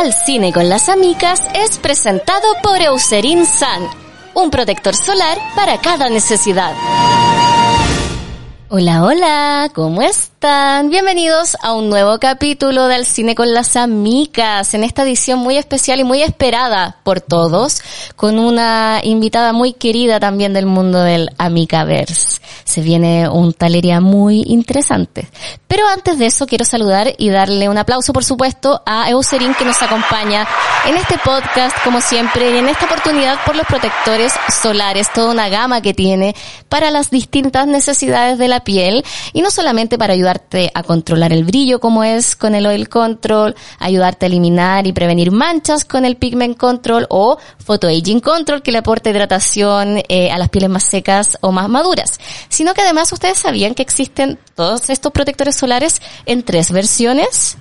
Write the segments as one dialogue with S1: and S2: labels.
S1: Al cine con las amigas es presentado por Eucerin Sun, un protector solar para cada necesidad. Hola, hola, ¿cómo Bienvenidos a un nuevo capítulo del Cine con las Amigas, en esta edición muy especial y muy esperada por todos, con una invitada muy querida también del mundo del Amicaverse. Se viene un talería muy interesante. Pero antes de eso quiero saludar y darle un aplauso, por supuesto, a Eucerin que nos acompaña en este podcast, como siempre, y en esta oportunidad por los protectores solares, toda una gama que tiene para las distintas necesidades de la piel y no solamente para ayudarte a controlar el brillo como es con el oil control, ayudarte a eliminar y prevenir manchas con el pigment control o photo aging control que le aporta hidratación eh, a las pieles más secas o más maduras, sino que además ustedes sabían que existen todos estos protectores solares en tres versiones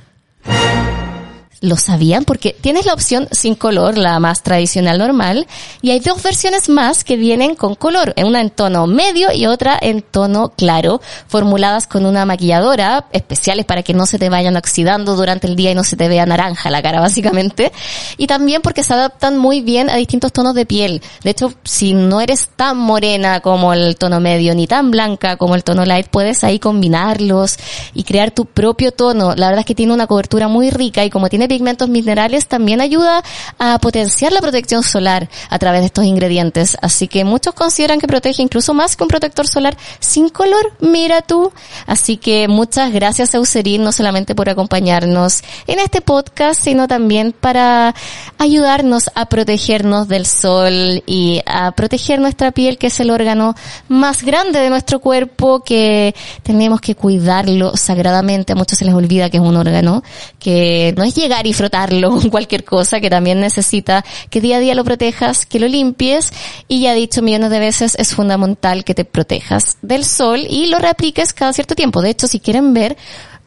S1: lo sabían porque tienes la opción sin color, la más tradicional normal, y hay dos versiones más que vienen con color, una en tono medio y otra en tono claro, formuladas con una maquilladora especiales para que no se te vayan oxidando durante el día y no se te vea naranja la cara básicamente, y también porque se adaptan muy bien a distintos tonos de piel. De hecho, si no eres tan morena como el tono medio ni tan blanca como el tono light, puedes ahí combinarlos y crear tu propio tono. La verdad es que tiene una cobertura muy rica y como tiene pigmentos minerales también ayuda a potenciar la protección solar a través de estos ingredientes. Así que muchos consideran que protege incluso más que un protector solar sin color. Mira tú. Así que muchas gracias Eucerin, no solamente por acompañarnos en este podcast, sino también para ayudarnos a protegernos del sol y a proteger nuestra piel, que es el órgano más grande de nuestro cuerpo, que tenemos que cuidarlo sagradamente. A muchos se les olvida que es un órgano, que no es llegar y frotarlo con cualquier cosa que también necesita que día a día lo protejas, que lo limpies y ya he dicho millones de veces es fundamental que te protejas del sol y lo reapliques cada cierto tiempo. De hecho, si quieren ver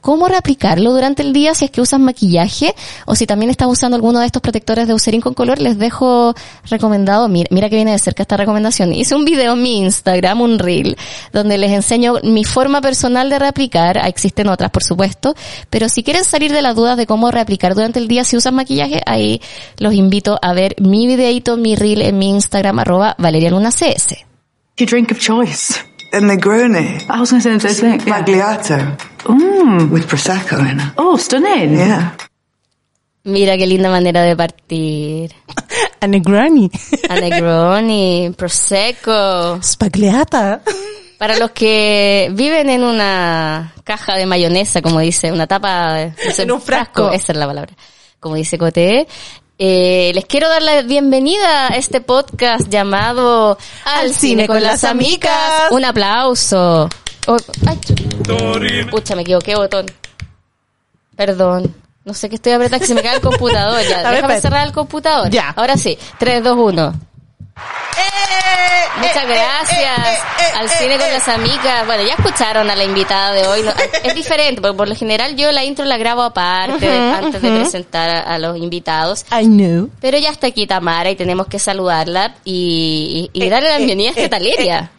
S1: cómo reaplicarlo durante el día si es que usas maquillaje o si también estás usando alguno de estos protectores de Eucerin con color, les dejo recomendado, mira, mira que viene de cerca esta recomendación. Hice un video en mi Instagram, un reel, donde les enseño mi forma personal de reaplicar, existen otras por supuesto, pero si quieren salir de las dudas de cómo reaplicar durante el día si usas maquillaje, ahí los invito a ver mi videito, mi reel en mi Instagram, arroba Valeria Luna CS.
S2: Your.
S3: A Negroni.
S2: I was going to say the same thing.
S3: Magliato.
S2: Mm.
S3: With Prosecco in it.
S2: Oh, stunning.
S3: Yeah.
S1: Mira qué linda manera de partir.
S4: A Negroni.
S1: A Negroni, Prosecco.
S4: Spagliata.
S1: Para los que viven en una caja de mayonesa, como dice, una tapa de, no sé,
S4: En un frasco.
S1: Esa es la palabra. Como dice Cote. Eh, les quiero dar la bienvenida a este podcast llamado Al, Cine con, las Amigas. Un aplauso. Oh, ay, Pucha, me equivoqué, botón. Perdón. No sé qué estoy apretando, que se me cae el computador ya. Déjame
S4: espérate.
S1: cerrar el computador.
S4: Ya.
S1: Ahora sí. 3, 2, 1.
S4: Eh,
S1: Muchas gracias al cine con las amigas. Bueno, ya escucharon a la invitada de hoy. Es diferente, porque por lo general yo la intro la grabo aparte, antes de presentar a, a los invitados.
S4: I know.
S1: Pero ya está aquí Tamara y tenemos que saludarla y, y- y darle la bienvenida a esta Taleria.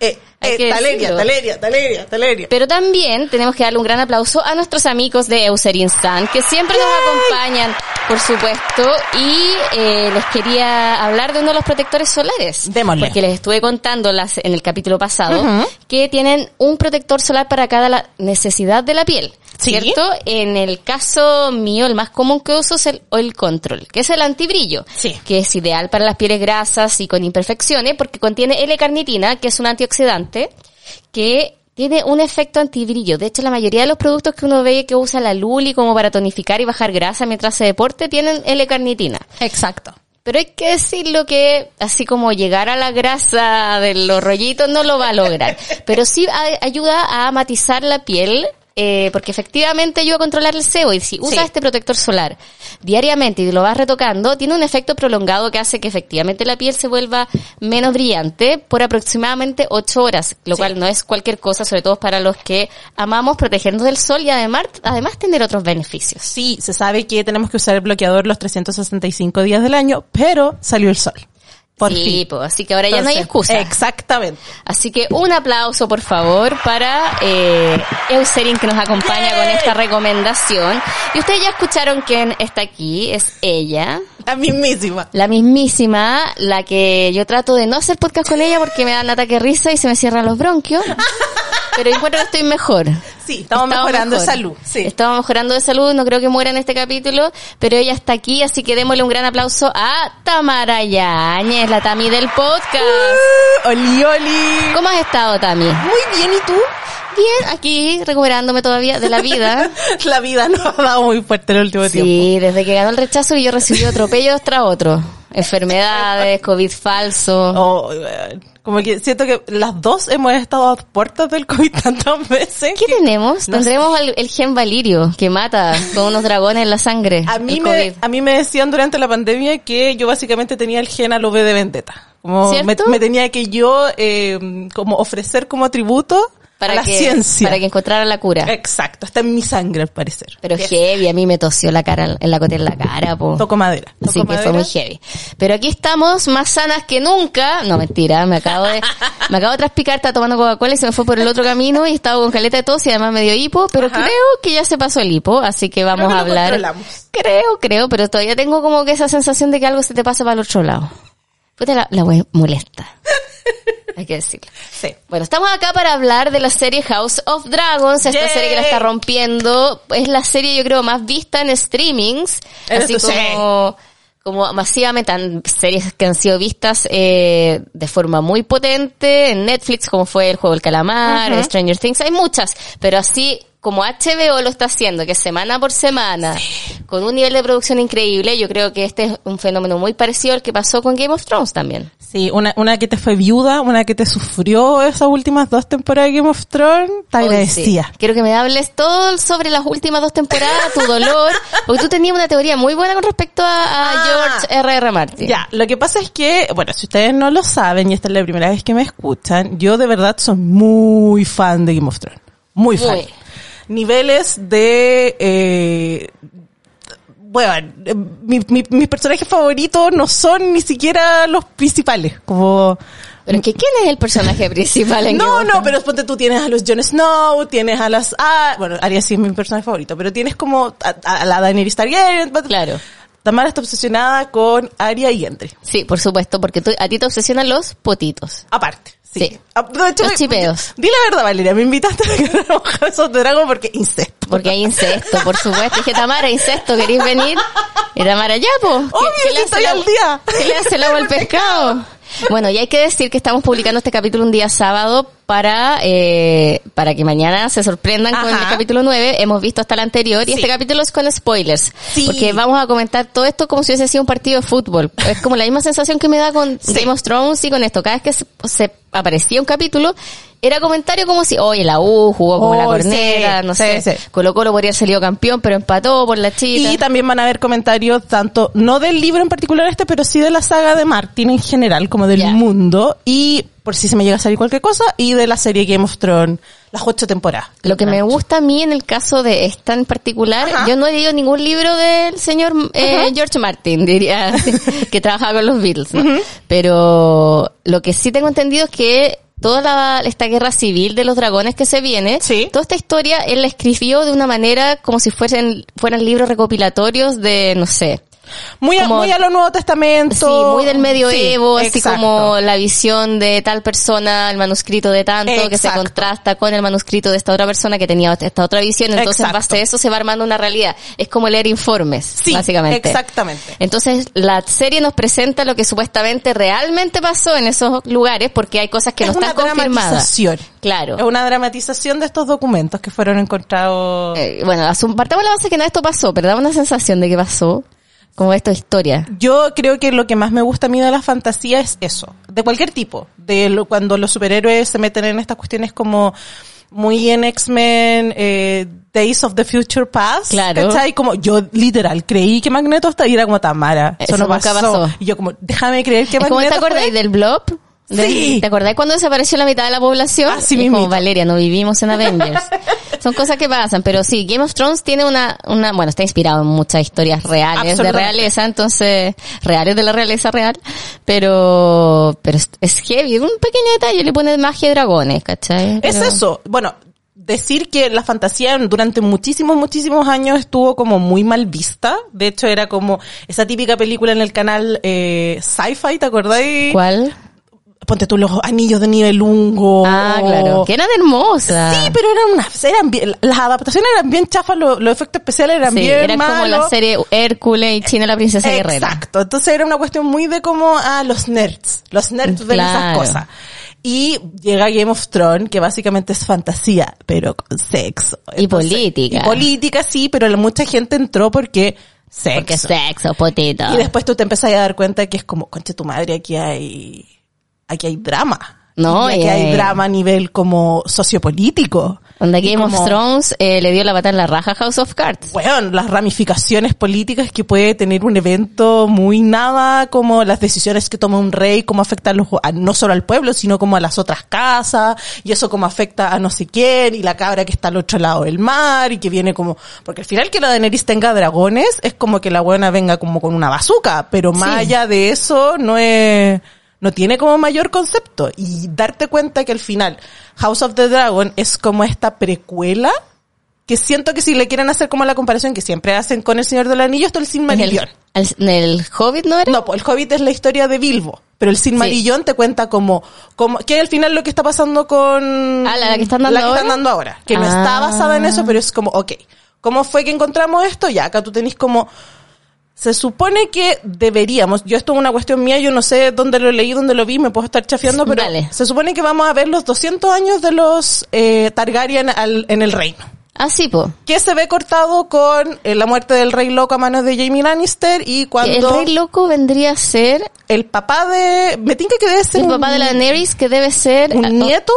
S4: Eh, Taleria. Taleria, Taleria, Taleria.
S1: Pero también tenemos que darle un gran aplauso a nuestros amigos de Eucerin Sun, que siempre nos acompañan, por supuesto, y eh, les quería hablar de uno de los protectores solares.
S4: Démosle.
S1: Porque les estuve contando las, en el capítulo pasado que tienen un protector solar para cada la- necesidad de la piel.
S4: Sí.
S1: ¿Cierto? En el caso mío, el más común que uso es el oil control, que es el antibrillo,
S4: Sí.
S1: que es ideal para las pieles grasas y con imperfecciones porque contiene L-carnitina, que es un antioxidante, que tiene un efecto antibrillo. De hecho, la mayoría de los productos que uno ve que usa la Luli como para tonificar y bajar grasa mientras se deporte tienen L-carnitina.
S4: Exacto.
S1: Pero hay que decirlo que así como llegar a la grasa de los rollitos no lo va a lograr. Pero sí ayuda a matizar la piel eh, porque efectivamente ayuda a controlar el sebo y si usas este protector solar diariamente y lo vas retocando, tiene un efecto prolongado que hace que efectivamente la piel se vuelva menos brillante por aproximadamente 8 horas, lo cual no es cualquier cosa, sobre todo para los que amamos protegernos del sol y además, además tener otros beneficios.
S4: Sí, se sabe que tenemos que usar el bloqueador los 365 días del año, pero salió el sol. Por
S1: sí,
S4: fin.
S1: pues, así que ahora ya no hay
S4: Entonces,
S1: excusa.
S4: Exactamente.
S1: Así que un aplauso, por favor, para eh, Eucerin que nos acompaña
S4: ¡Yay!
S1: con esta recomendación. Y ustedes ya escucharon quién está aquí, es ella.
S4: La mismísima.
S1: La mismísima, la que yo trato de no hacer podcast con ella porque me dan ataque risa y se me cierran los bronquios. Pero encuentro que estoy mejor.
S4: Sí, estamos mejorando de salud. Sí.
S1: Estamos mejorando de salud, no creo que muera en este capítulo, pero ella está aquí, así que démosle un gran aplauso a Tamara Yáñez, la Tami del podcast.
S4: Uh, oli, oli.
S1: ¿Cómo has estado, Tami?
S4: Muy bien, ¿y tú?
S1: Bien, aquí recuperándome todavía de la vida.
S4: La vida nos ha dado muy fuerte el último tiempo.
S1: Sí, desde que ganó el rechazo y yo recibí atropellos tras otro. Enfermedades, COVID falso.
S4: Oh, como que siento que las dos hemos estado a puertas del COVID tantas veces.
S1: ¿Qué tenemos?
S4: No
S1: Tendremos el, el gen valirio que mata con unos dragones en la sangre.
S4: A mí, me, a mí me decían durante la pandemia que yo básicamente tenía el gen al V de vendetta. Como me tenía que yo eh, como ofrecer como tributo a la
S1: que,
S4: ciencia.
S1: Para que encontrara la cura.
S4: Exacto, está en mi sangre al parecer.
S1: Pero heavy, a mí me tosió la cara, en la cota en la cara, po.
S4: Toco madera.
S1: Así
S4: Toco
S1: que fue muy heavy. Pero aquí estamos más sanas que nunca. No, mentira, me acabo de, me acabo de traspicar, estaba tomando Coca-Cola y se me fue por el otro camino y estaba con caleta de tos y además me dio hipo, pero
S4: Ajá.
S1: creo que ya se pasó el hipo, así que vamos
S4: que
S1: a hablar.
S4: controlamos.
S1: Creo, creo, pero todavía tengo como que esa sensación de que algo se te pasa para el otro lado. Puta, la, la wea molesta. Hay que decirlo.
S4: Sí.
S1: Bueno, estamos acá para hablar de la serie House of Dragons, esta
S4: Yay.
S1: serie que la está rompiendo. Es la serie, yo creo, más vista en streamings. Así
S4: sí.
S1: como, como masivamente, han- series que han sido vistas eh, de forma muy potente en Netflix, como fue El Juego del Calamar,
S4: Ujú.
S1: Stranger Things, hay muchas, pero así como HBO lo está haciendo, que semana por semana, con un nivel de producción increíble, yo creo que este es un fenómeno muy parecido al que pasó con Game of Thrones también.
S4: Sí, una, una que te fue viuda, una que te sufrió esas últimas dos temporadas de Game of Thrones, te agradecía.
S1: sí. Quiero que me hables todo sobre las últimas dos temporadas, tu dolor, porque tú tenías una teoría muy buena con respecto a, a
S4: Ah.
S1: George R. R. Martin.
S4: Ya, lo que pasa es que, bueno, si ustedes no lo saben y esta es la primera vez que me escuchan, yo de verdad soy muy fan de Game of Thrones. Muy fan.
S1: Muy.
S4: Niveles de, eh, bueno, mi- mi- mis personajes favoritos no son ni siquiera los principales, como...
S1: Pero que ¿quién es el personaje principal en
S4: No, no, pero ponte tú tienes a los Jon Snow, tienes a las, ah, bueno, Arya sí es mi personaje favorito, pero tienes como a, a la Daenerys Targaryen.
S1: Claro.
S4: Tamara está obsesionada con Arya y Gendry.
S1: Sí, por supuesto, porque tú- a ti te obsesionan los potitos.
S4: Aparte. Sí.
S1: Sí.
S4: Ah,
S1: Los chipeos.
S4: Di la verdad, Valeria, me invitaste a que House de Dragon porque incesto.
S1: Porque hay incesto, por supuesto. Dije, Tamara, incesto, ¿queréis venir? Y Tamara, ya, po. ¿Qué-
S4: Obvio, si
S1: le
S4: estoy al día.
S1: ¿Qué le hace el agua al pescado? Bueno, y hay que decir que estamos publicando este capítulo un día sábado para eh, para que mañana se sorprendan con el capítulo 9. Hemos visto hasta el anterior y este capítulo es con spoilers.
S4: Sí.
S1: Porque vamos a comentar todo esto como si hubiese sido un partido de fútbol. Es como la misma sensación que me da con
S4: Sí.
S1: Game of Thrones y con esto. Cada vez que se, se aparecía un capítulo, era comentario como si, oye, la U jugó como la corneta,
S4: sí,
S1: no
S4: sí,
S1: sé.
S4: sí.
S1: Colo Colo podría haber salido campeón, pero empató por la chita.
S4: Y también van a haber comentarios tanto, no del libro en particular este, pero sí de la saga de Martin en general, como del mundo, y por si se me llega a salir cualquier cosa, y de la serie Game of Thrones, las ocho temporadas.
S1: Lo que me gusta a mí en el caso de esta en particular,
S4: Ajá.
S1: yo no he leído ningún libro del señor eh, George Martin, diría, que trabajaba con los Beatles, ¿no? Pero lo que sí tengo entendido es que toda la- esta guerra civil de los dragones que se viene,
S4: Sí.
S1: toda esta historia él la escribió de una manera como si fuesen, fueran libros recopilatorios de, no sé,
S4: Muy a, muy a lo Nuevo Testamento.
S1: Sí, muy del medioevo,
S4: Sí,
S1: así
S4: exacto.
S1: como la visión de tal persona, el manuscrito de tanto, que se contrasta con el manuscrito de esta otra persona que tenía esta otra visión. Entonces, en
S4: Exacto.
S1: base a eso se va armando una realidad. Es como leer informes,
S4: Sí,
S1: básicamente.
S4: exactamente.
S1: Entonces, la serie nos presenta lo que supuestamente realmente pasó en esos lugares, porque hay cosas que
S4: es
S1: no están confirmadas. Claro.
S4: Es una dramatización de estos documentos que fueron encontrados.
S1: Eh, bueno, partamos la base que no esto pasó, pero da una sensación de que pasó, como esto es historia.
S4: Yo creo que lo que más me gusta a mí de la fantasía es eso, de cualquier tipo, de lo- cuando los superhéroes se meten en estas cuestiones como muy en X-Men, eh, Days of the Future Past,
S1: Claro.
S4: ¿cachai? Como yo literal creí que Magneto estaba y era como Tamara, eso,
S1: Eso
S4: no pasó.
S1: pasó.
S4: Y yo como, déjame creer que Magneto
S1: ¿te acordáis del blob?
S4: Sí.
S1: ¿Te acordáis cuando desapareció la mitad de la población?
S4: Así
S1: como,
S4: mismito.
S1: Valeria, no vivimos en Avengers. Son cosas que pasan, pero sí, Game of Thrones tiene una, una, bueno, está inspirado en muchas historias reales de realeza, entonces, reales de la realeza real, pero, pero es, es heavy, un pequeño detalle, le pone magia de dragones, ¿cachai?
S4: Es eso. Bueno, decir que la fantasía durante muchísimos, muchísimos años estuvo como muy mal vista. De hecho, era como esa típica película en el canal eh, Sci-Fi, ¿te acordáis?
S1: ¿Cuál?
S4: Ponte tú los anillos de Nibelungo.
S1: Ah, claro, que eran hermosas.
S4: Sí, pero eran unas, eran bien, las adaptaciones eran bien chafas, los, los efectos especiales eran
S1: Sí,
S4: bien
S1: era como la
S4: malos.
S1: serie Hércules y China la princesa guerrera.
S4: Exacto. Entonces era una cuestión muy de como, ah, los nerds. Los nerds ven esas cosas. Y llega Game of Thrones, que básicamente es fantasía, pero con sexo.
S1: Y política.
S4: Y política, sí, pero mucha gente entró porque sexo.
S1: Porque sexo, potito.
S4: Y después tú te empezás a dar cuenta que es como, concha tu madre, aquí hay, aquí hay drama.
S1: No,
S4: y aquí hay
S1: hay-
S4: drama a nivel como sociopolítico.
S1: Donde Game of
S4: como-
S1: Thrones eh, le dio la batalla en la raja House of Cards.
S4: bueno, las ramificaciones políticas que puede tener un evento muy nada, como las decisiones que toma un rey, cómo afecta a los, a- no solo al pueblo, sino como a las otras casas, y eso cómo afecta a no sé quién, y la cabra que está al otro lado del mar, y que viene como, porque al final que la Daenerys tenga dragones, es como que la buena venga como con una bazooka, pero más
S1: Sí.
S4: allá de eso, no es, no tiene como mayor concepto. Y darte cuenta que al final, House of the Dragon es como esta precuela, que siento que si le quieren hacer como la comparación que siempre hacen con El Señor del Anillo, esto es el Silmarillion.
S1: el, el- Hobbit no era?
S4: No, pues el Hobbit es la historia de Bilbo, pero el Silmarillion te cuenta como, como, que al final lo que está pasando con...
S1: Ah, la que están dando
S4: la que
S1: ahora.
S4: están dando ahora. Que no
S1: Ah.
S4: está basada en eso, pero es como, ok, ¿cómo fue que encontramos esto? Ya, acá tú tenés como... Se supone que deberíamos, yo esto es una cuestión mía, yo no sé dónde lo leí, dónde lo vi, me puedo estar chafiando, pero
S1: Dale.
S4: se supone que vamos a ver los 200 años de los eh, Targaryen al- en el reino
S1: Ah, sí, po.
S4: que se ve cortado con eh, la muerte del rey loco a manos de Jamie Lannister y cuando
S1: El rey loco vendría a ser
S4: el papá de me tinca que debe ser
S1: el
S4: un,
S1: papá de la Daenerys, que debe ser
S4: un
S1: ah,
S4: nieto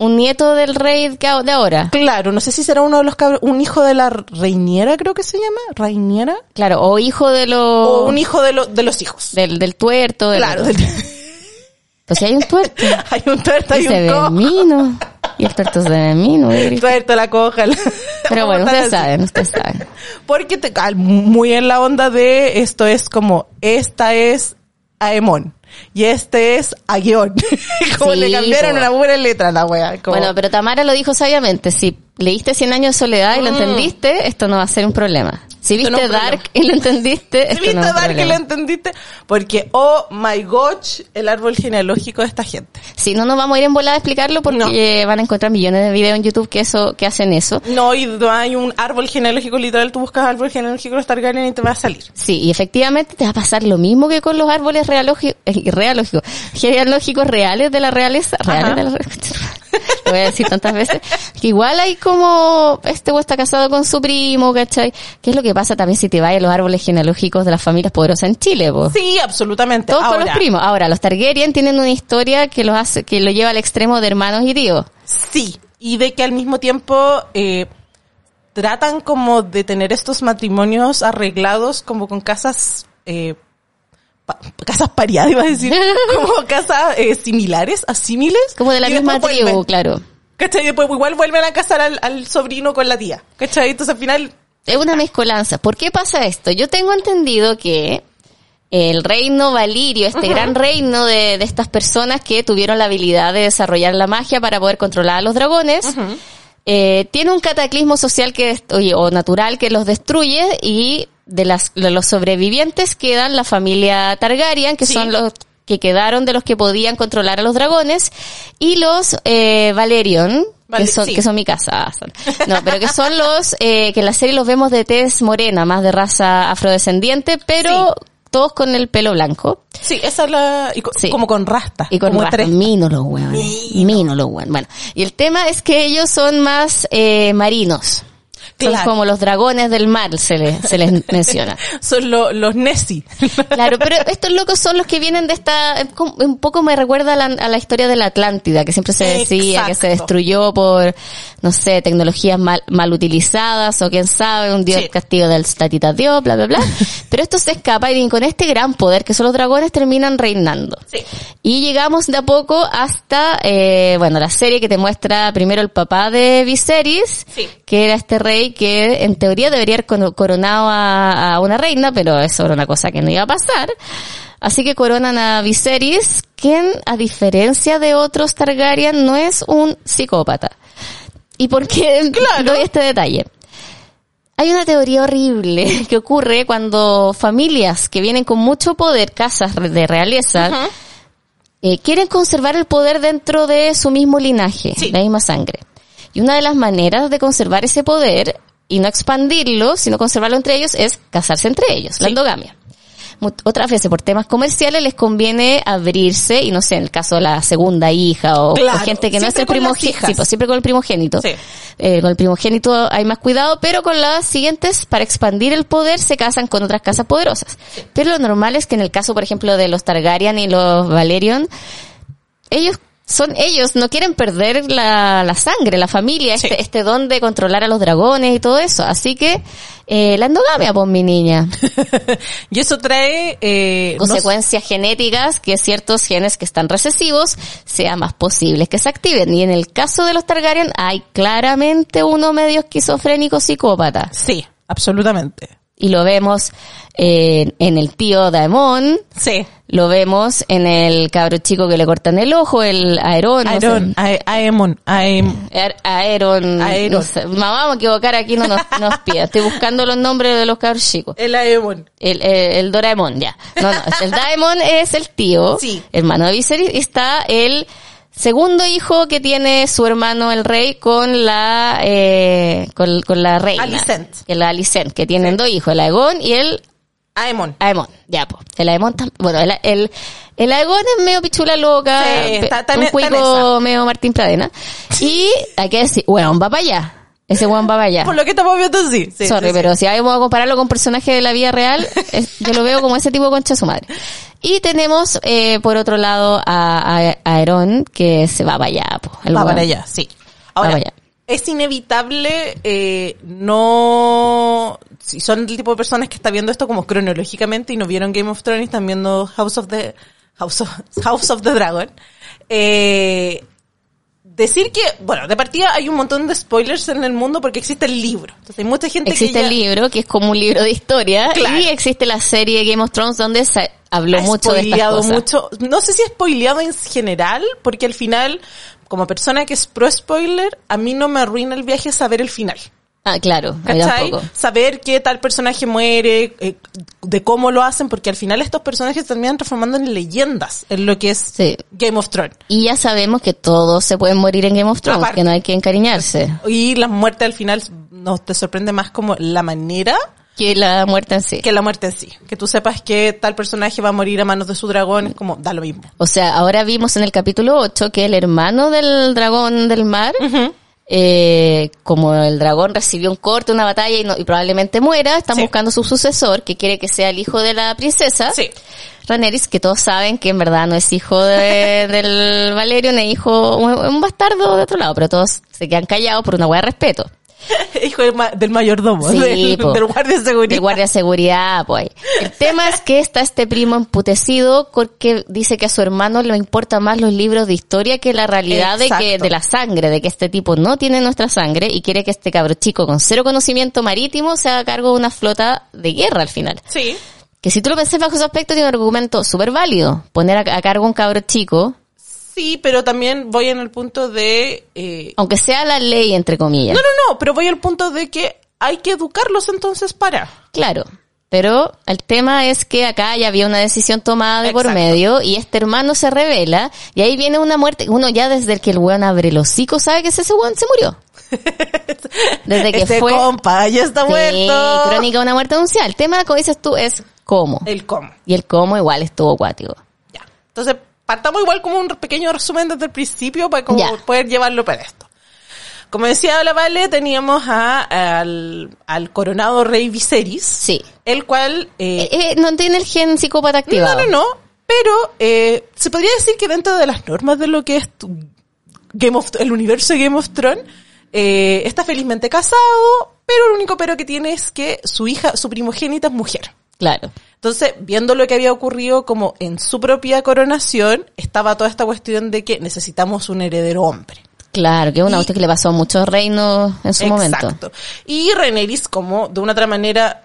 S1: un nieto del rey de ahora.
S4: claro no sé si será uno de los cabros un hijo de la reiniera creo que se llama reiniera
S1: Claro, o hijo de los...
S4: o un hijo de, lo- de los hijos
S1: del, del tuerto. del-
S4: claro del-
S1: Pues si hay un tuerto.
S4: hay un tuerto
S1: y
S4: hay
S1: se
S4: un
S1: ve
S4: cojo
S1: mino. Y el tuerto se ve mino.
S4: el tuerto la coja la-
S1: Pero bueno, ustedes
S4: así.
S1: saben, ustedes saben.
S4: porque te muy en la onda de esto es como esta es Aemon y este es Aeon como
S1: Sí,
S4: le cambiaron
S1: po.
S4: una buena letra a la wea como-
S1: Bueno, pero Tamara lo dijo sabiamente. Si leíste Cien años de soledad y lo entendiste, esto no va a ser un problema. Si
S4: Mm. No
S1: viste
S4: problema.
S1: Dark y lo entendiste,
S4: ¿Sí
S1: esto
S4: viste
S1: no
S4: Dark que lo
S1: problema.
S4: entendiste? Porque, oh my gosh, el árbol genealógico de esta gente.
S1: Si no, nos vamos a ir en volada a explicarlo porque van a encontrar millones de videos en YouTube que eso, que hacen eso.
S4: No, y no hay un árbol genealógico literal, tú buscas árbol genealógico los Targaryen y te va a salir.
S1: Sí, y efectivamente te va a pasar lo mismo que con los árboles realógicos, realógicos, genealógicos reales de la realeza, reales
S4: Ajá.
S1: de la realeza. Lo voy a decir tantas veces. Que igual hay como, este güey está casado con su primo, ¿cachai? ¿Qué es lo que pasa también si te vas a los árboles genealógicos de las familias poderosas en Chile, po?
S4: Sí, absolutamente.
S1: Todos con los primos. Ahora, los Targaryen tienen una historia que los hace, que lo lleva al extremo de hermanos y tíos.
S4: Sí, y de que al mismo tiempo eh, tratan como de tener estos matrimonios arreglados como con casas... Eh, pa- casas pariadas, iba a decir, como casas eh, similares, asímiles.
S1: Como de la misma tribu,
S4: vuelven.
S1: claro.
S4: ¿Cachai? Y después igual vuelven a casar al, al sobrino con la tía. ¿Cachai? Entonces al final,
S1: Es una mezcolanza. ¿Por qué pasa esto? Yo tengo entendido que el reino Valirio, este gran reino de, de estas personas que tuvieron la habilidad de desarrollar la magia para poder controlar a los dragones, eh, tiene un cataclismo social que o natural que los destruye y de, las, de los sobrevivientes quedan la familia Targaryen, que
S4: Sí.
S1: son los que quedaron de los que podían controlar a los dragones, y los eh, Valerion,
S4: Vale,
S1: que son,
S4: sí.
S1: que son mi casa. No, pero que son los eh, que en la serie los vemos de tez morena, más de raza afrodescendiente, pero todos con el pelo blanco
S4: sí, esa es la... y co-
S1: Sí.
S4: como con rasta.
S1: y con
S4: tres.
S1: Mino los hueones. Mino los. Bueno, y el tema es que ellos son más eh, marinos. Son como los dragones del mar, se les, se les menciona.
S4: Son lo- los Nessie.
S1: Claro, pero estos locos son los que vienen de esta, un poco me recuerda a la, a la historia de la Atlántida, que siempre se decía que se destruyó por, no sé, tecnologías mal, mal utilizadas o quién sabe, un dios
S4: Sí.
S1: castigo del tatita dios, bla, bla, bla. Pero esto se escapa y con este gran poder que son los dragones terminan reinando.
S4: Sí.
S1: Y llegamos de a poco hasta, eh, bueno, la serie que te muestra primero el papá de Viserys,
S4: Sí.
S1: Que era este rey que en teoría debería haber coronado a, a una reina, pero eso era una cosa que no iba a pasar. Así que coronan a Viserys, quien, a diferencia de otros Targaryen, no es un psicópata. ¿Y por qué doy este detalle? Hay una teoría horrible que ocurre cuando familias que vienen con mucho poder, casas de realeza, eh, quieren conservar el poder dentro de su mismo linaje,
S4: Sí.
S1: la misma sangre. Y una de las maneras de conservar ese poder y no expandirlo, sino conservarlo entre ellos, es casarse entre ellos, la endogamia. Otras veces por temas comerciales les conviene abrirse y no sé, en el caso de la segunda hija o, o
S4: Claro,
S1: gente que no es el primogénito,
S4: hijas.
S1: pues siempre con el primogénito.
S4: Sí.
S1: Eh, con el primogénito hay más cuidado, pero con las siguientes, para expandir el poder, se casan con otras casas poderosas. Pero lo normal es que en el caso, por ejemplo, de los Targaryen y los Valerion, ellos son ellos, no quieren perder la, la sangre, la familia,
S4: Sí.
S1: este, este don de controlar a los dragones y todo eso. Así que, eh, la endogamia, pues mi niña.
S4: Y eso trae eh, no-
S1: Consecuencias genéticas que ciertos genes que están recesivos sea más posibles que se activen. Y en el caso de los Targaryen hay claramente uno medio esquizofrénico psicópata.
S4: Sí, absolutamente.
S1: Y lo vemos eh, en el tío Daemon,
S4: Sí.
S1: lo vemos en el cabro chico que le cortan el ojo, el Aeron. no sé.
S4: Aeron, Ae- Aemon, Aem-
S1: Aer- Aeron,
S4: Aeron.
S1: no sé. Mamá, vamos a equivocar aquí, no nos, nos pida. Estoy buscando los nombres de los cabros chicos.
S4: el Aemon.
S1: El, el, el Doraemon, ya. No, no, el Daemon es el tío,
S4: Sí.
S1: hermano de Viserys, y está el segundo hijo que tiene su hermano el rey con la, eh, con, con la reina.
S4: Alicent.
S1: Que la Alicent, que tienen dos hijos, el Aegon y el
S4: Aemon.
S1: Aemon, ya, pues. El Aemon, bueno, el, el, el Aegon es medio pichula loca,
S4: Sí,
S1: pe-
S4: está- está en-
S1: un cuico medio Martín Pradena. Y hay que decir, bueno, va para allá. Ese weón va para allá.
S4: Por lo que estamos viendo, sí. sí,
S1: Sorry,
S4: sí,
S1: pero si vamos a compararlo con personajes de la vida real, es- yo lo veo como ese tipo de concha su madre. Y tenemos, eh, por otro lado, a, a, que se va para allá. po,
S4: Va para allá, sí. Ahora,
S1: para allá.
S4: es inevitable eh, no... Si son el tipo de personas que está viendo esto como cronológicamente y no vieron Game of Thrones están viendo House of the... House of, House of the Dragon. Eh, decir que, bueno, de partida hay un montón de spoilers en el mundo porque existe el libro. Entonces hay mucha gente
S1: Existe
S4: que ya
S1: el libro, que es como un libro de historia,
S4: Claro.
S1: y existe la serie Game of Thrones donde se habló
S4: ha
S1: mucho de estas cosas.
S4: mucho. No sé si spoileado en general, porque al final, como persona que es pro spoiler, a mí no me arruina el viaje saber el final.
S1: Ah, claro,
S4: ¿Cachai? Saber qué tal personaje muere, eh, de cómo lo hacen, porque al final estos personajes terminan transformando en leyendas en lo que es
S1: Sí.
S4: Game of Thrones.
S1: Y ya sabemos que todos se pueden morir en Game of Thrones,
S4: Aparte.
S1: que no hay que encariñarse.
S4: Y la muerte al final nos te sorprende más como la manera
S1: Que la muerte en sí.
S4: que la muerte en sí. Que tú sepas que tal personaje va a morir a manos de su dragón, es como, da lo mismo.
S1: O sea, ahora vimos en el capítulo 8 que el hermano del dragón del mar, eh, como el dragón recibió un corte, una batalla y, no- y probablemente muera, están
S4: Sí.
S1: buscando su sucesor, que quiere que sea el hijo de la princesa.
S4: Sí.
S1: Rhaenyra, que todos saben que en verdad no es hijo de- del Valerion, es hijo, un, un bastardo de otro lado, pero todos se quedan callados por una hueá de respeto.
S4: Hijo del, ma- del mayordomo,
S1: Sí,
S4: del,
S1: po.
S4: del guardia de seguridad.
S1: El guardia de seguridad, pues. El tema es que está este primo emputecido porque dice que a su hermano le importa más los libros de historia que la realidad de que de la sangre, de que este tipo no tiene nuestra sangre y quiere que este cabro chico con cero conocimiento marítimo se haga cargo de una flota de guerra al final.
S4: Sí.
S1: Que si tú lo pensás bajo ese aspecto tiene un argumento súper válido. Poner a, a cargo un cabro chico,
S4: Sí, pero también voy en el punto de... eh,
S1: aunque sea la ley entre comillas.
S4: No, no, no, pero voy al punto de que hay que educarlos entonces para...
S1: Claro. Pero el tema es que acá ya había una decisión tomada de por medio y este hermano se revela y ahí viene una muerte. Uno ya desde el que el weón abre el hocico sabe que ese weón se murió. Desde que
S4: este
S1: fue
S4: compa ya está
S1: Sí,
S4: muerto.
S1: crónica de una muerte anunciada. El tema, como dices tú, es cómo.
S4: El cómo.
S1: Y el cómo igual estuvo acuático.
S4: Ya. Entonces, partamos igual como un pequeño resumen desde el principio para como poder llevarlo para esto. Como decía la Vale, teníamos a, al, al coronado rey Viserys.
S1: Sí.
S4: El cual... eh,
S1: Eh, eh, no tiene el gen psicópata activado.
S4: No, no, no. Pero eh, se podría decir que dentro de las normas de lo que es tu- Game of, el universo de Game of Thrones, eh, está felizmente casado, pero el único pero que tiene es que su hija, su primogénita es mujer.
S1: Claro.
S4: Entonces, viendo lo que había ocurrido como en su propia coronación, estaba toda esta cuestión de que necesitamos un heredero hombre.
S1: Claro, que es una cuestión que le pasó a muchos reinos en su momento.
S4: Exacto. Y Rhaenyra como de una otra manera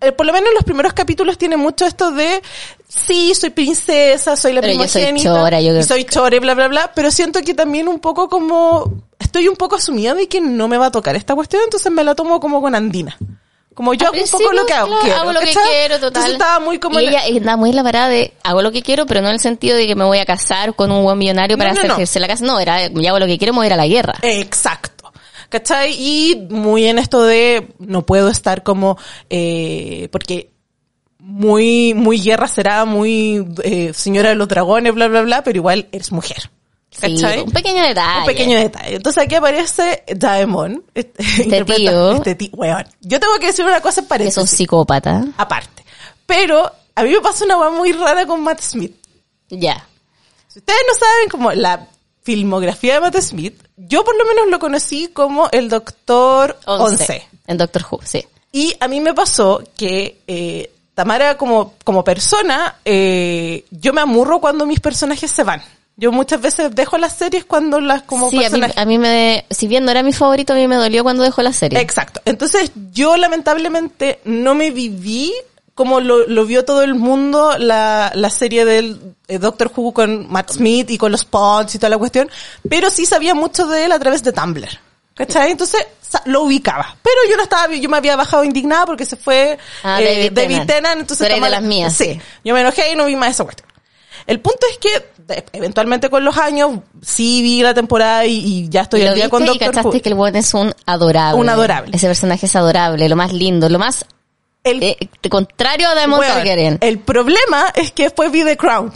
S4: eh, por lo menos en los primeros capítulos tiene mucho esto de sí, soy princesa, soy la
S1: Pero yo soy
S4: primogénita,
S1: chora, yo
S4: soy chore, bla bla bla, pero siento que también un poco como estoy un poco asumida de que no me va a tocar esta cuestión, entonces me la tomo como con andina. Como yo hago un poco lo que hago,
S1: principio, claro,
S4: quiero,
S1: hago lo que quiero, total.
S4: Entonces estaba muy como
S1: y ella está muy en la parada de hago lo que quiero, pero no en el sentido de que me voy a casar con un buen millonario para
S4: No, no,
S1: hacer
S4: no.
S1: ejercer la casa. No, era, ya hago lo que quiero, me voy a ir a la guerra.
S4: Exacto. ¿Cachai? Y muy en esto de no puedo estar como, eh, porque muy, muy guerra será, muy eh, señora de los dragones, bla, bla, bla, pero igual eres mujer.
S1: Un pequeño detalle.
S4: Un pequeño detalle. Entonces aquí aparece Daemon. Este,
S1: tío.
S4: Este tío. Weón. Yo tengo que decir una cosa
S1: Que es un psicópata.
S4: Aparte. Pero a mí me pasa una weá muy rara con Matt Smith.
S1: Ya.
S4: Si ustedes no saben como la filmografía de Matt Smith, yo por lo menos lo conocí como el Doctor
S1: Once.
S4: 11.
S1: En Doctor Who, sí.
S4: Y a mí me pasó que eh, Tamara como, como persona, eh, yo me amurro cuando mis personajes se van. Yo muchas veces dejo las series cuando las como
S1: sí, a mí, a mí me, si bien no era mi favorito, a mí me dolió cuando dejó la serie.
S4: Exacto. Entonces yo lamentablemente no me viví como lo, lo vio todo el mundo la, la serie del eh, Doctor Who con Matt Smith y con los pods y toda la cuestión, pero sí sabía mucho de él a través de Tumblr. ¿Cachai? Entonces lo ubicaba. Pero yo no estaba, yo me había bajado indignada porque se fue
S1: Ah,
S4: eh,
S1: David
S4: David,
S1: Tennant.
S4: Entonces
S1: eres de las mías,
S4: Sí.
S1: sí.
S4: Yo me enojé y no vi más esa cuestión. El punto es que de- eventualmente con los años sí vi la temporada y, y ya estoy al día con
S1: viste y
S4: Doctor
S1: cachaste
S4: Who.
S1: que el buen es un adorable.
S4: Un adorable.
S1: Ese personaje es adorable, lo más lindo, lo más
S4: El,
S1: eh, contrario
S4: Weón,
S1: Targaryen.
S4: El problema es que después vi The Crown.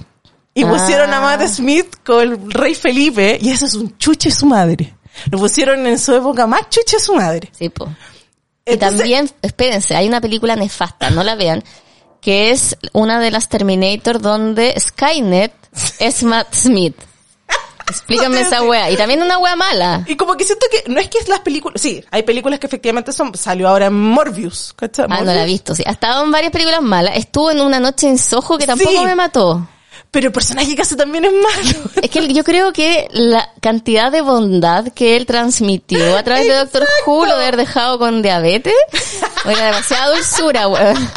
S4: Y
S1: Ah.
S4: pusieron a Matt Smith con el rey Felipe, y ese es un chuche su madre. Lo pusieron en su época más chuche su madre.
S1: Sí, po. Y también, espérense, hay una película nefasta, no la vean, que es una de las Terminator donde Skynet es Matt Smith. Explícame
S4: No
S1: esa wea. Y también una wea mala.
S4: Y como que siento que no es que es las películas, sí, hay películas que efectivamente son, salió ahora en Morbius, ¿cachai?
S1: Ah, no la he visto, sí. Ha estado en varias películas malas. Estuvo en una noche en Soho que tampoco
S4: Sí.
S1: me mató.
S4: Pero el personaje que hace también es malo.
S1: Es que yo creo que la cantidad de bondad que él transmitió a través de Doctor Who lo de haber dejado con diabetes. Oiga, demasiada dulzura, weón.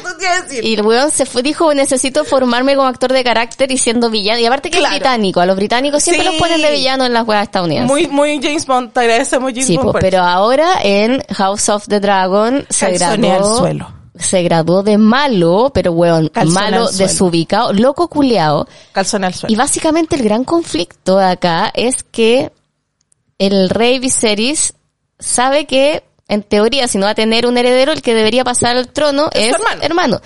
S4: Eso te iba a decir.
S1: Y el weón se fue, dijo, necesito formarme como actor de carácter y siendo villano. Y aparte que
S4: Claro.
S1: es británico, a los británicos siempre
S4: Sí.
S1: los ponen de villano en las weas estadounidenses.
S4: Muy, muy James Bond, te agradecemos James
S1: sí,
S4: Bond.
S1: pues,
S4: por
S1: pero ahora en House of the Dragon se
S4: Calzonea
S1: graduó.
S4: al suelo.
S1: Se graduó de malo, pero weón, malo, desubicado, loco culeado.
S4: Calzón al
S1: Y
S4: suelo.
S1: básicamente el gran conflicto acá es que el rey Viserys sabe que, en teoría, si no va a tener un heredero, el que debería pasar al trono
S4: Es hermano.
S1: hermano.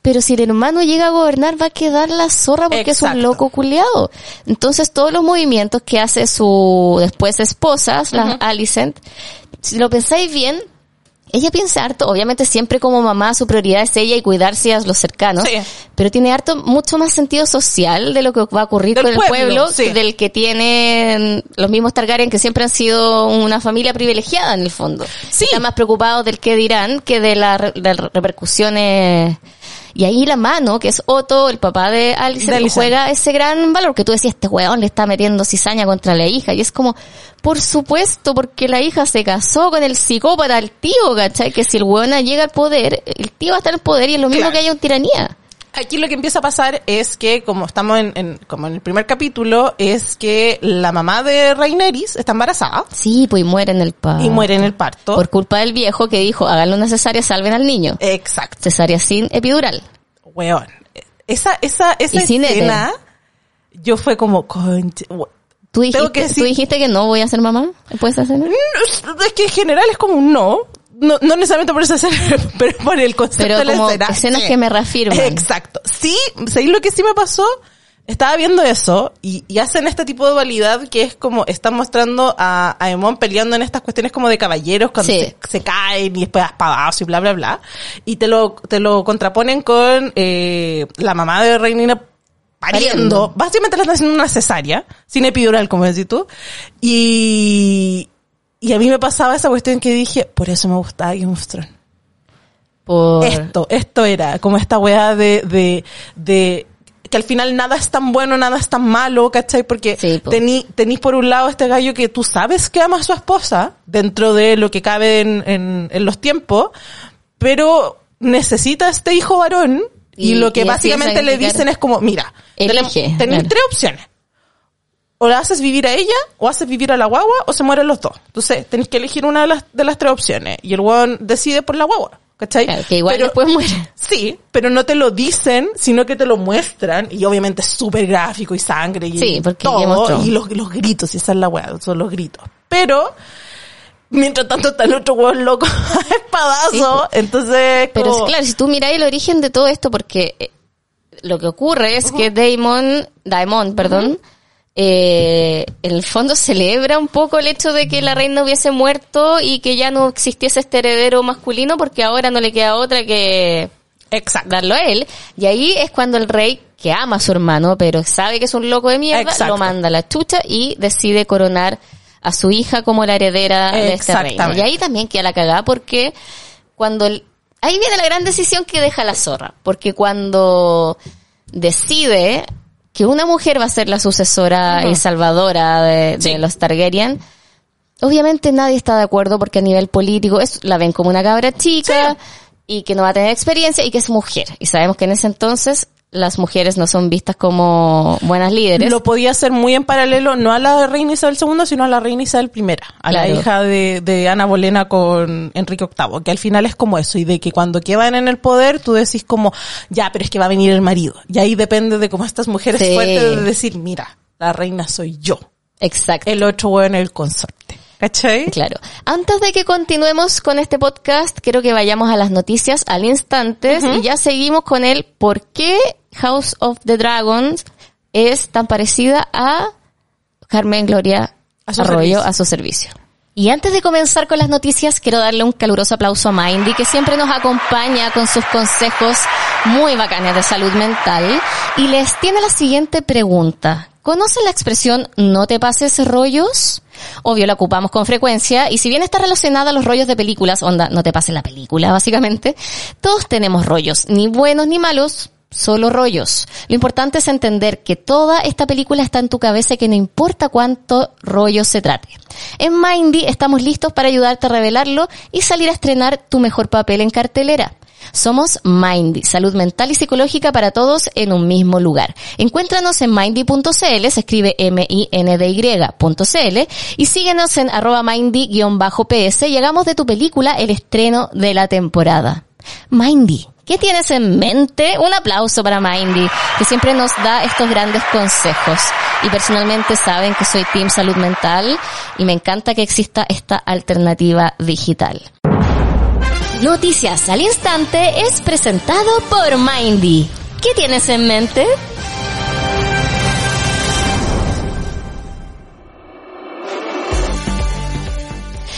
S1: Pero si el hermano llega a gobernar, va a quedar la zorra porque es un loco culiado. Entonces, todos los movimientos que hace su después esposa, la Alicent, si lo pensáis bien, ella piensa harto, obviamente siempre como mamá su prioridad es ella y cuidarse a los cercanos,
S4: Sí.
S1: pero tiene harto, mucho más sentido social de lo que va a ocurrir
S4: Del
S1: con el
S4: pueblo,
S1: pueblo,
S4: sí.
S1: del que tienen los mismos Targaryen que siempre han sido una familia privilegiada en el fondo.
S4: Sí.
S1: Están más preocupados del que dirán que de, la re- de las repercusiones. Y ahí la mano, que es Otto, el papá de Alicent,
S4: De
S1: juega ese gran valor que tú decías, este weón le está metiendo cizaña contra la hija. Y es como, por supuesto, porque la hija se casó con el psicópata, el tío, ¿cachai? Que si el weón llega al poder, el tío va a estar en poder y es lo mismo
S4: Claro.
S1: que haya un tiranía.
S4: Aquí lo que empieza a pasar es que, como estamos en, en- como en el primer capítulo, es que la mamá de Raineris está embarazada
S1: Sí, pues y muere en el parto.
S4: y muere en el parto.
S1: Por culpa del viejo que dijo, háganlo una cesárea, salven al niño.
S4: Exacto.
S1: Cesárea sin epidural.
S4: Weón. Esa, esa, esa escena, yo fue como, conche, we-
S1: ¿Tú dijiste,
S4: que
S1: ¿Tú
S4: decir-
S1: dijiste que no voy a ser mamá de esa escena?
S4: es que en general es como un no. No, no necesariamente por esa escena, pero por el concepto
S1: Pero
S4: de la
S1: como
S4: escena.
S1: escenas
S4: Sí.
S1: que me reafirman.
S4: Exacto. Sí, ¿sabéis lo que sí me pasó? Estaba viendo eso y, y hacen este tipo de dualidad que es como están mostrando a, a Emon peleando en estas cuestiones como de caballeros cuando
S1: Sí.
S4: se, se caen y después espadazos y bla bla bla. Y te lo, te lo contraponen con eh, la mamá de Reinina pariendo.
S1: Pariendo.
S4: Básicamente le están haciendo una cesárea, sin epidural, como decís tú. Y, y a mí me pasaba esa cuestión que dije, por eso me gustaba Game of Thrones
S1: Por...
S4: esto, esto era, como esta weá de, de, de que al final nada es tan bueno, nada es tan malo, ¿cachai? Porque
S1: Sí, po.
S4: tení, tenís por un lado este gallo que tú sabes que ama a su esposa, dentro de lo que cabe en, en, en los tiempos, pero necesita este hijo varón, y,
S1: Y-
S4: lo que
S1: y
S4: básicamente le dicen es como, mira,
S1: Elige,
S4: tenéis
S1: claro.
S4: tres opciones. O la haces vivir a ella, o haces vivir a la guagua, o se mueren los dos. Entonces, tenéis que elegir una de las, de las tres opciones. Y el weón decide por la guagua, ¿cachai?
S1: Claro, que igual
S4: Pero-
S1: después muere.
S4: Sí, pero no te lo dicen, sino que te lo muestran. Y obviamente es súper gráfico y sangre y
S1: Sí, porque
S4: todo. Y los, los gritos, y esa es la weá, son los gritos. Pero, mientras tanto está el otro weón loco a espadazo. Entonces,
S1: Pero
S4: como-
S1: claro, si tú miráis el origen de todo esto, porque eh, lo que ocurre es que Damon, Daemon, perdón, eh, en el fondo celebra un poco el hecho de que la reina hubiese muerto y que ya no existiese este heredero masculino porque ahora no le queda otra que
S4: Exacto.
S1: darlo a él. Y ahí es cuando el rey, que ama a su hermano, pero sabe que es un loco de mierda,
S4: Exacto.
S1: lo manda a la chucha y decide coronar a su hija como la heredera de este reino. Y ahí también queda la cagada porque cuando el- ahí viene la gran decisión que deja la zorra, porque cuando decide que una mujer va a ser la sucesora y salvadora de, de los Targaryen, obviamente nadie está de acuerdo porque a nivel político es, la ven como una cabra chica y que no va a tener experiencia y que es mujer. Y sabemos que en ese entonces las mujeres no son vistas como buenas líderes.
S4: Lo podía hacer muy en paralelo, no a la reina Isabel II, sino a la reina Isabel I, a la hija de, de Ana Bolena con Enrique VIII, que al final es como eso, y de que cuando quedan en el poder, tú decís como, ya, pero es que va a venir el marido. Y ahí depende de cómo estas mujeres
S1: Sí.
S4: fuertes de decir, mira, la reina soy yo,
S1: Exacto.
S4: el otro es el consorte. ¿Cachai?
S1: Claro. Antes de que continuemos con este podcast, quiero que vayamos a las noticias al instante y ya seguimos con el por qué House of the Dragons es tan parecida a Carmen Gloria
S4: A
S1: Arroyo
S4: servicio.
S1: a su servicio. Y antes de comenzar con las noticias, quiero darle un caluroso aplauso a Mindy, que siempre nos acompaña con sus consejos muy bacanes de salud mental. Y les tiene la siguiente pregunta. ¿Conocen la expresión no te pases rollos? Obvio, la ocupamos con frecuencia y si bien está relacionada a los rollos de películas, onda, no te pases la película, básicamente, todos tenemos rollos, ni buenos ni malos, solo rollos. Lo importante es entender que toda esta película está en tu cabeza y que no importa cuánto rollo se trate. En Mindy estamos listos para ayudarte a revelarlo y salir a estrenar tu mejor papel en cartelera. Somos Mindy, salud mental y psicológica para todos en un mismo lugar. Encuéntranos en mindy.cl, se escribe M-I-N-D-Y.cl y síguenos en arroba mindy-ps y hagamos de tu película el estreno de la temporada. Mindy, ¿qué tienes en mente? Un aplauso para Mindy, que siempre nos da estos grandes consejos. Y personalmente saben que soy Team Salud Mental y me encanta que exista esta alternativa digital. Noticias al instante es presentado por Mindy. ¿Qué tienes en mente?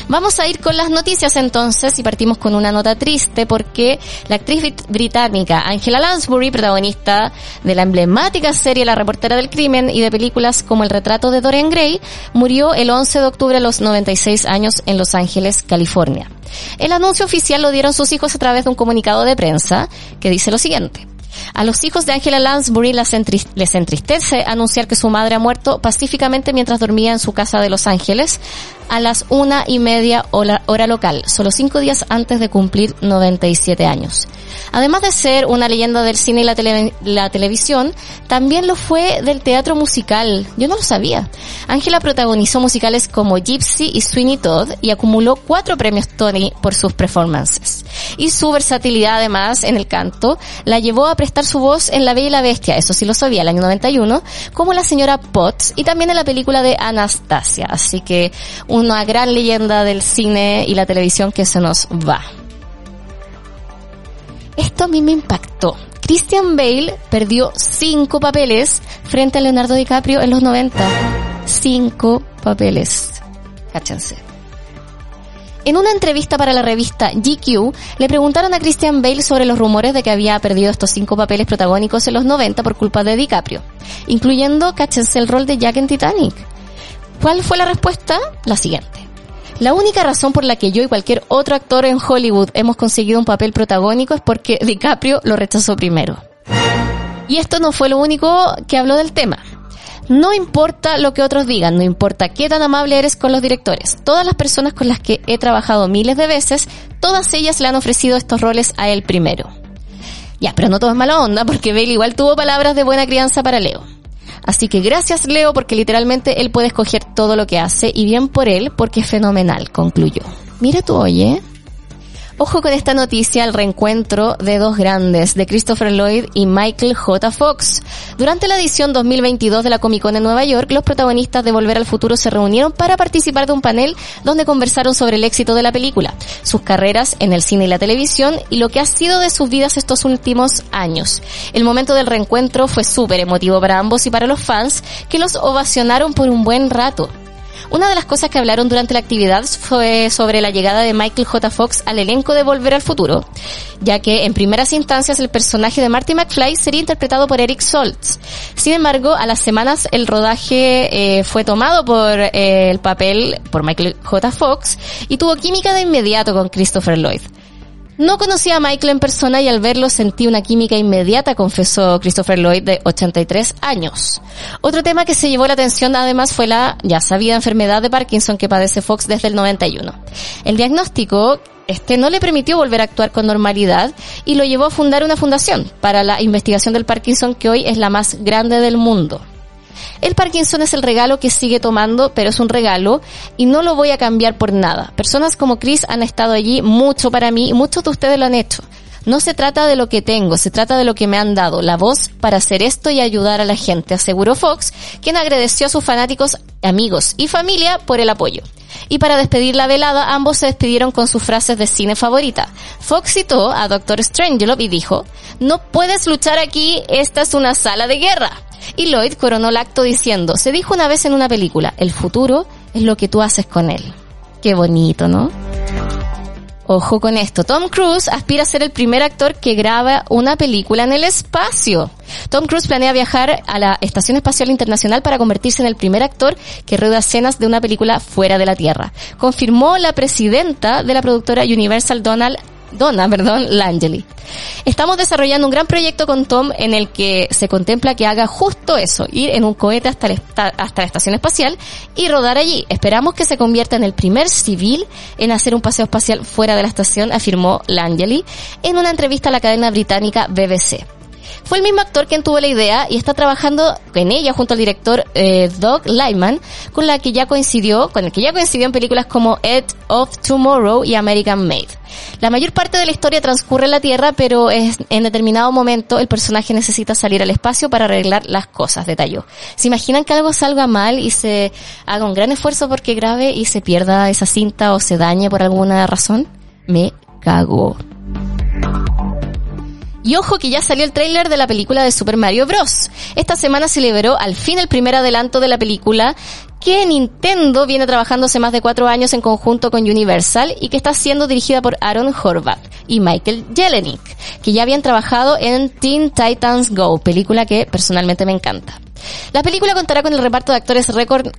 S1: Vamos a ir con las noticias entonces y partimos con una nota triste porque la actriz brit- británica Angela Lansbury, protagonista de la emblemática serie La reportera del crimen y de películas como El retrato de Dorian Gray, murió el 11 de octubre a los 96 años en Los Ángeles, California. El anuncio oficial lo dieron sus hijos a través de un comunicado de prensa que dice lo siguiente. A los hijos de Angela Lansbury les entristece anunciar que su madre ha muerto pacíficamente mientras dormía en su casa de Los Ángeles a las una y media hora, hora local, solo cinco días antes de cumplir 97 años. Además de ser una leyenda del cine y la, tele- la televisión, también lo fue del teatro musical. Yo no lo sabía. Angela protagonizó musicales como Gypsy y Sweeney Todd y acumuló cuatro premios Tony por sus performances. Y su versatilidad además en el canto la llevó a prestar su voz en La Bella y la Bestia, eso sí lo sabía, el año 91, como la señora Potts y también en la película de Anastasia. Así que una gran leyenda del cine y la televisión que se nos va. Esto a mí me impactó. Christian Bale perdió cinco papeles frente a Leonardo DiCaprio en los 90. Cinco papeles. Cáchense. En una entrevista para la revista GQ, le preguntaron a Christian Bale sobre los rumores de que había perdido estos cinco papeles protagónicos en los 90 por culpa de DiCaprio, incluyendo, cáchense, el rol de Jack en Titanic. ¿Cuál fue la respuesta? La siguiente. La única razón por la que yo y cualquier otro actor en Hollywood hemos conseguido un papel protagónico es porque DiCaprio lo rechazó primero. Y esto no fue lo único que habló del tema. No importa lo que otros digan, no importa qué tan amable eres con los directores. Todas las personas con las que he trabajado miles de veces, todas ellas le han ofrecido estos roles a él primero. Ya, pero no todo es mala onda, porque Bale igual tuvo palabras de buena crianza para Leo. Así que gracias Leo, porque literalmente él puede escoger todo lo que hace, y bien por él, porque es fenomenal, concluyó. Mira tú, oye. Ojo con esta noticia, el reencuentro de dos grandes, de Christopher Lloyd y Michael J. Fox. Durante la edición 2022 de la Comic Con en Nueva York, los protagonistas de Volver al Futuro se reunieron para participar de un panel donde conversaron sobre el éxito de la película, sus carreras en el cine y la televisión y lo que ha sido de sus vidas estos últimos años. El momento del reencuentro fue súper emotivo para ambos y para los fans que los ovacionaron por un buen rato. Una de las cosas que hablaron durante la actividad fue sobre la llegada de Michael J. Fox al elenco de Volver al Futuro, ya que en primeras instancias el personaje de Marty McFly sería interpretado por Eric Stoltz. Sin embargo, a las semanas el rodaje eh, fue tomado por eh, el papel por Michael J. Fox y tuvo química de inmediato con Christopher Lloyd. No conocía a Michael en persona y al verlo sentí una química inmediata, confesó Christopher Lloyd de 83 años. Otro tema que se llevó la atención además fue la ya sabida enfermedad de Parkinson que padece Fox desde el 91. El diagnóstico este no le permitió volver a actuar con normalidad y lo llevó a fundar una fundación para la investigación del Parkinson que hoy es la más grande del mundo. El Parkinson es el regalo que sigue tomando, pero es un regalo y no lo voy a cambiar por nada. Personas como Chris han estado allí mucho para mí y muchos de ustedes lo han hecho. No se trata de lo que tengo, se trata de lo que me han dado, la voz para hacer esto y ayudar a la gente, aseguró Fox, quien agradeció a sus fanáticos, amigos y familia por el apoyo. Y para despedir la velada, ambos se despidieron con sus frases de cine favorita. Fox citó a Doctor Strangelove y dijo, no puedes luchar aquí, esta es una sala de guerra. Y Lloyd coronó el acto diciendo, se dijo una vez en una película, el futuro es lo que tú haces con él. Qué bonito, ¿no? Ojo con esto, Tom Cruise aspira a ser el primer actor que graba una película en el espacio. Tom Cruise planea viajar a la Estación Espacial Internacional para convertirse en el primer actor que rueda escenas de una película fuera de la Tierra. Confirmó la presidenta de la productora Universal Donald Donna, perdón, Langeli. Estamos desarrollando un gran proyecto con Tom en el que se contempla que haga justo eso, ir en un cohete hasta, hasta la estación espacial y rodar allí. Esperamos que se convierta en el primer civil en hacer un paseo espacial fuera de la estación, afirmó Langeli en una entrevista a la cadena británica BBC. Fue el mismo actor quien tuvo la idea y está trabajando en ella junto al director eh, Doug Lyman, con la que ya coincidió, con el que ya coincidió en películas como Ed of Tomorrow y American Made. La mayor parte de la historia transcurre en la Tierra, pero es, en determinado momento el personaje necesita salir al espacio para arreglar las cosas, detalló. ¿Se imaginan que algo salga mal y se haga un gran esfuerzo porque grabe y se pierda esa cinta o se dañe por alguna razón? Me cago. Y ojo que ya salió el tráiler de la película de Super Mario Bros. Esta semana se liberó al fin el primer adelanto de la película que Nintendo viene trabajando hace más de cuatro años en conjunto con Universal y que está siendo dirigida por Aaron Horvath y Michael Jelenic, que ya habían trabajado en Teen Titans Go, película que personalmente me encanta. La película contará con el reparto de actores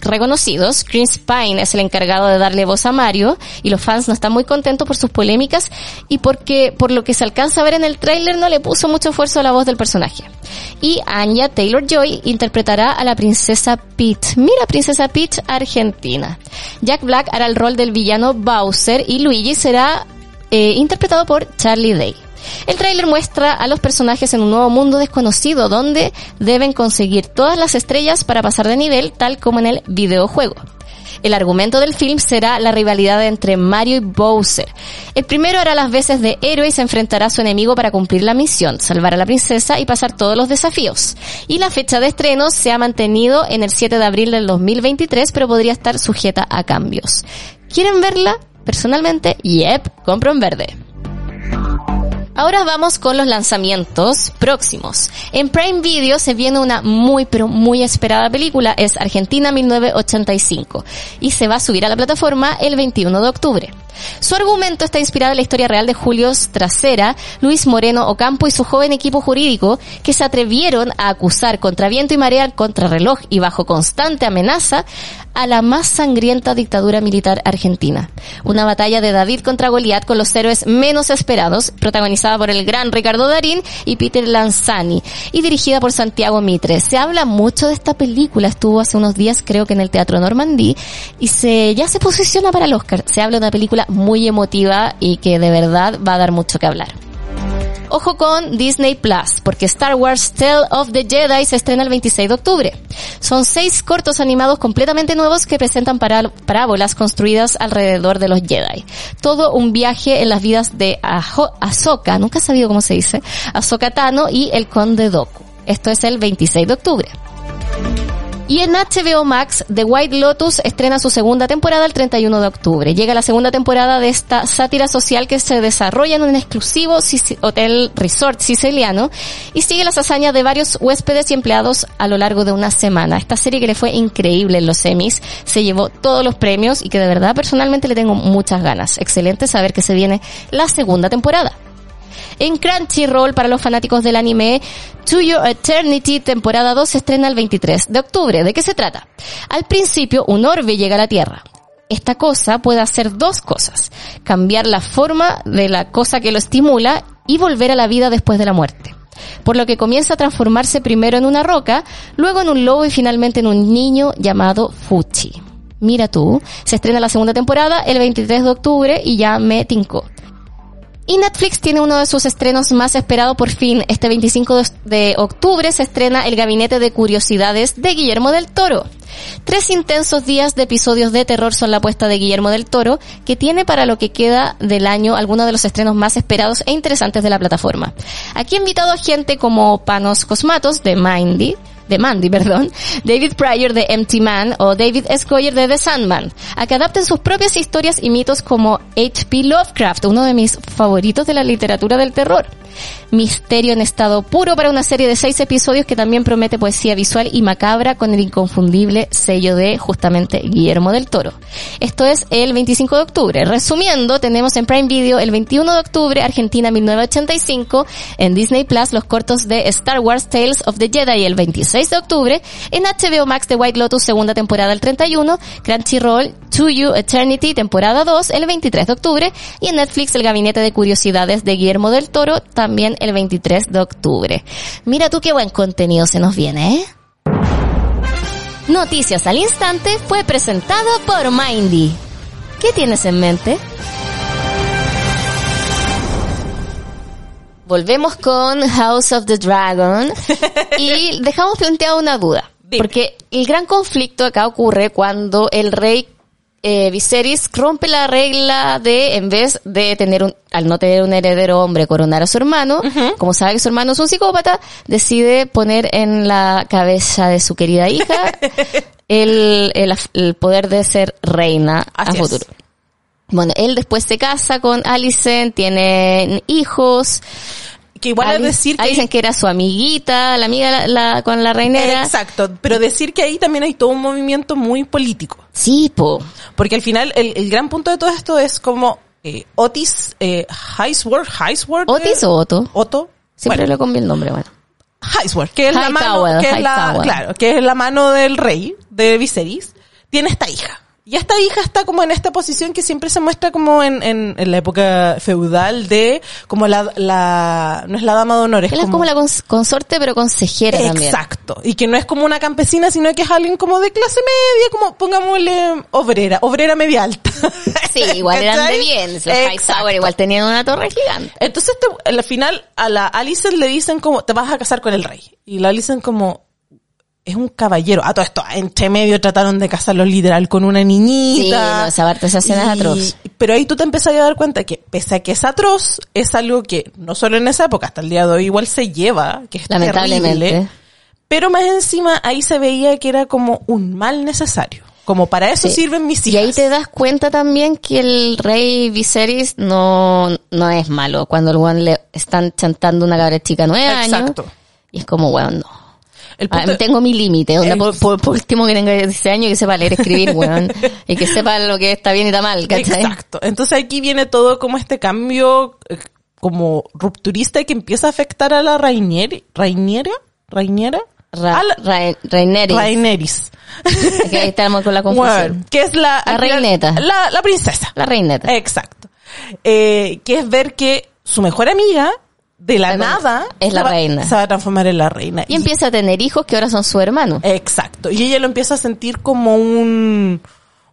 S1: reconocidos. Chris Pine es el encargado de darle voz a Mario y los fans no están muy contentos por sus polémicas y porque por lo que se alcanza a ver en el tráiler no le puso mucho esfuerzo a la voz del personaje. Y Anya Taylor-Joy interpretará a la princesa Peach. Mira, princesa Peach argentina. Jack Black hará el rol del villano Bowser y Luigi será eh, interpretado por Charlie Day. El tráiler muestra a los personajes en un nuevo mundo desconocido donde deben conseguir todas las estrellas para pasar de nivel tal como en el videojuego. El argumento del film será la rivalidad entre Mario y Bowser. El primero hará las veces de héroe y se enfrentará a su enemigo para cumplir la misión, salvar a la princesa y pasar todos los desafíos. Y la fecha de estreno se ha mantenido en el 7 de abril del 2023, pero podría estar sujeta a cambios. ¿Quieren verla? Personalmente, yep, compro en verde. Ahora vamos con los lanzamientos próximos. En Prime Video se viene una muy pero muy esperada película, es Argentina 1985 y se va a subir a la plataforma el 21 de octubre. Su argumento está inspirado en la historia real de Julio Trasera, Luis Moreno Ocampo y su joven equipo jurídico que se atrevieron a acusar contra viento y marea, contra reloj y bajo constante amenaza a la más sangrienta dictadura militar argentina. Una batalla de David contra Goliat con los héroes menos esperados, protagonizada por el gran Ricardo Darín y Peter Lanzani, y dirigida por Santiago Mitre. Se habla mucho de esta película, estuvo hace unos días creo que en el Teatro Normandí, y se, ya se posiciona para el Oscar. Se habla de una película muy emotiva y que de verdad va a dar mucho que hablar. Ojo con Disney Plus, porque Star Wars Tale of the Jedi se estrena el 26 de octubre. Son seis cortos animados completamente nuevos que presentan pará- parábolas construidas alrededor de los Jedi. Todo un viaje en las vidas de Ahsoka, nunca he sabido cómo se dice, Ahsoka Tano y el Conde Dooku. Esto es el 26 de octubre. Y en HBO Max, The White Lotus estrena su segunda temporada el 31 de octubre. Llega la segunda temporada de esta sátira social que se desarrolla en un exclusivo hotel resort siciliano y sigue las hazañas de varios huéspedes y empleados a lo largo de una semana. Esta serie que le fue increíble en los Emmys, se llevó todos los premios y que de verdad personalmente le tengo muchas ganas. Excelente saber que se viene la segunda temporada. En Crunchyroll, para los fanáticos del anime, To Your Eternity, temporada 2, se estrena el 23 de octubre. ¿De qué se trata? Al principio, un orbe llega a la Tierra. Esta cosa puede hacer dos cosas. Cambiar la forma de la cosa que lo estimula y volver a la vida después de la muerte. Por lo que comienza a transformarse primero en una roca, luego en un lobo y finalmente en un niño llamado Fuchi. Mira tú, se estrena la segunda temporada el 23 de octubre y ya me tincó. Y Netflix tiene uno de sus estrenos más esperados por fin. Este 25 de- octubre se estrena El Gabinete de Curiosidades de Guillermo del Toro. Tres intensos días de episodios de terror son la apuesta de Guillermo del Toro, que tiene para lo que queda del año algunos de los estrenos más esperados e interesantes de la plataforma. Aquí ha invitado a gente como Panos Cosmatos de Mindy, de Mandy, perdón, David Pryor de Empty Man o David S. Goyer de The Sandman, a que adapten sus propias historias y mitos como H.P. Lovecraft, uno de mis favoritos de la literatura del terror. Misterio en estado puro para una serie de seis episodios que también promete poesía visual y macabra con el inconfundible sello de justamente Guillermo del Toro. Esto es el 25 de octubre. Resumiendo, tenemos en Prime Video el 21 de octubre Argentina 1985, en Disney Plus los cortos de Star Wars Tales of the Jedi el 26 de octubre, en HBO Max The White Lotus segunda temporada el 31, Crunchyroll To You Eternity temporada 2 el 23 de octubre y en Netflix El Gabinete de Curiosidades de Guillermo del Toro también el 23 de octubre. Mira tú qué buen contenido se nos viene, ¿eh? Noticias al Instante fue presentado por Mindy. ¿Qué tienes en mente? Volvemos con House of the Dragon y dejamos planteada una duda. Porque el gran conflicto acá ocurre cuando el rey eh, Viserys rompe la regla de, en vez de tener un, al no tener un heredero hombre, coronar a su hermano, como sabe que su hermano es un psicópata, decide poner en la cabeza de su querida hija el, el, el poder de ser reina
S4: Así
S1: a
S4: es.
S1: futuro. Bueno, él después se casa con Alicent, tiene hijos.
S4: Que igual es
S1: Alice-
S4: decir que...
S1: Alicent que era su amiguita, la amiga la, la- con la reinera.
S4: Exacto, pero decir que ahí también hay todo un movimiento muy político.
S1: Sí, po.
S4: Porque al final el, el gran punto de todo esto es como eh, Otis eh, Highsworth, Highsworth,
S1: ¿Otis
S4: eh,
S1: o Otto?
S4: Otto,
S1: Siempre
S4: bueno,
S1: le cambié el nombre, bueno.
S4: Highsworth, que es la mano, que es la, claro, que es la mano del rey de Viserys, tiene esta hija. Y esta hija está como en esta posición que siempre se muestra como en, en, en la época feudal de como la, la no es la dama de honor, es
S1: Él es como la cons- consorte, pero consejera también.
S4: Exacto. Y que no es como una campesina, sino que es alguien como de clase media, como pongámosle obrera, obrera media alta.
S1: Sí, igual eran de bien. Los
S4: Exacto.
S1: Hightower igual tenían una torre gigante.
S4: Entonces te- al final a la Alicent le dicen como, te vas a casar con el rey. Y la Alicent como, es un caballero. A todo esto, entre medio trataron de casarlos literal con una niñita.
S1: Sí, no, esa parte, esa escena es
S4: Y-
S1: atroz.
S4: Pero ahí tú te empezás a dar cuenta que pese a que es atroz, es algo que no solo en esa época, hasta el día de hoy igual se lleva, que es
S1: Lamentablemente.
S4: terrible. Pero más encima ahí se veía que era como un mal necesario. Como para eso
S1: Sí.
S4: sirven mis
S1: Y
S4: hijas.
S1: ahí te das cuenta también que el rey Viserys no, no es malo. Cuando el one le están chantando una cabra chica nueve años.
S4: Exacto.
S1: Y es como, bueno, no.
S4: El
S1: Ah,
S4: punto-
S1: tengo mi límite. onda,
S4: El-
S1: por, por- por último que tenga 16 años y que sepa leer, escribir, weón. y que sepa lo que está bien y está mal, ¿cachai?
S4: Exacto. Entonces aquí viene todo como este cambio eh, como rupturista y que empieza a afectar a la Rainieri, Rainiera, Rainiera,
S1: Ra, Ra- Raineris.
S4: Raineris.
S1: ahí estamos con la confusión.
S4: Bueno, que es la,
S1: La reineta.
S4: La, la princesa.
S1: La reineta.
S4: Exacto. Eh, que es ver que su mejor amiga, de la nada,
S1: es la
S4: se va-
S1: reina.
S4: Se va a transformar en la reina.
S1: y empieza a tener hijos que ahora son su hermano.
S4: Exacto. Y ella lo empieza a sentir como un,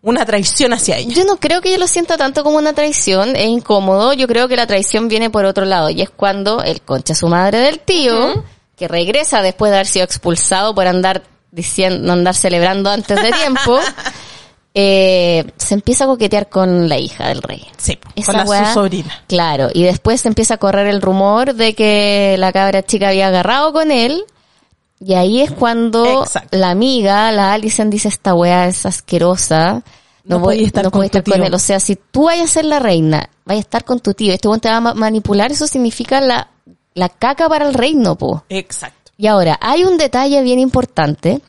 S4: una traición hacia ella.
S1: Yo no creo que yo lo sienta tanto como una traición, es incómodo, yo creo que la traición viene por otro lado, y es cuando el concha su madre del tío, que regresa después de haber sido expulsado por andar diciendo, andar celebrando antes de tiempo, eh, se empieza a coquetear con la hija del rey.
S4: Sí,
S1: Esa
S4: con la
S1: weá-
S4: su sobrina.
S1: Claro, y después se empieza a correr el rumor de que la cabra chica había agarrado con él. Y ahí es cuando
S4: Exacto.
S1: la amiga, la Alison, dice esta weá es asquerosa. No,
S4: No podía estar
S1: no
S4: con
S1: estar él. O sea, si tú vayas a ser la reina, vayas a estar con tu tío, este te va a ma- manipular, eso significa la, la caca para el reino, po.
S4: Exacto.
S1: Y ahora, hay un detalle bien importante.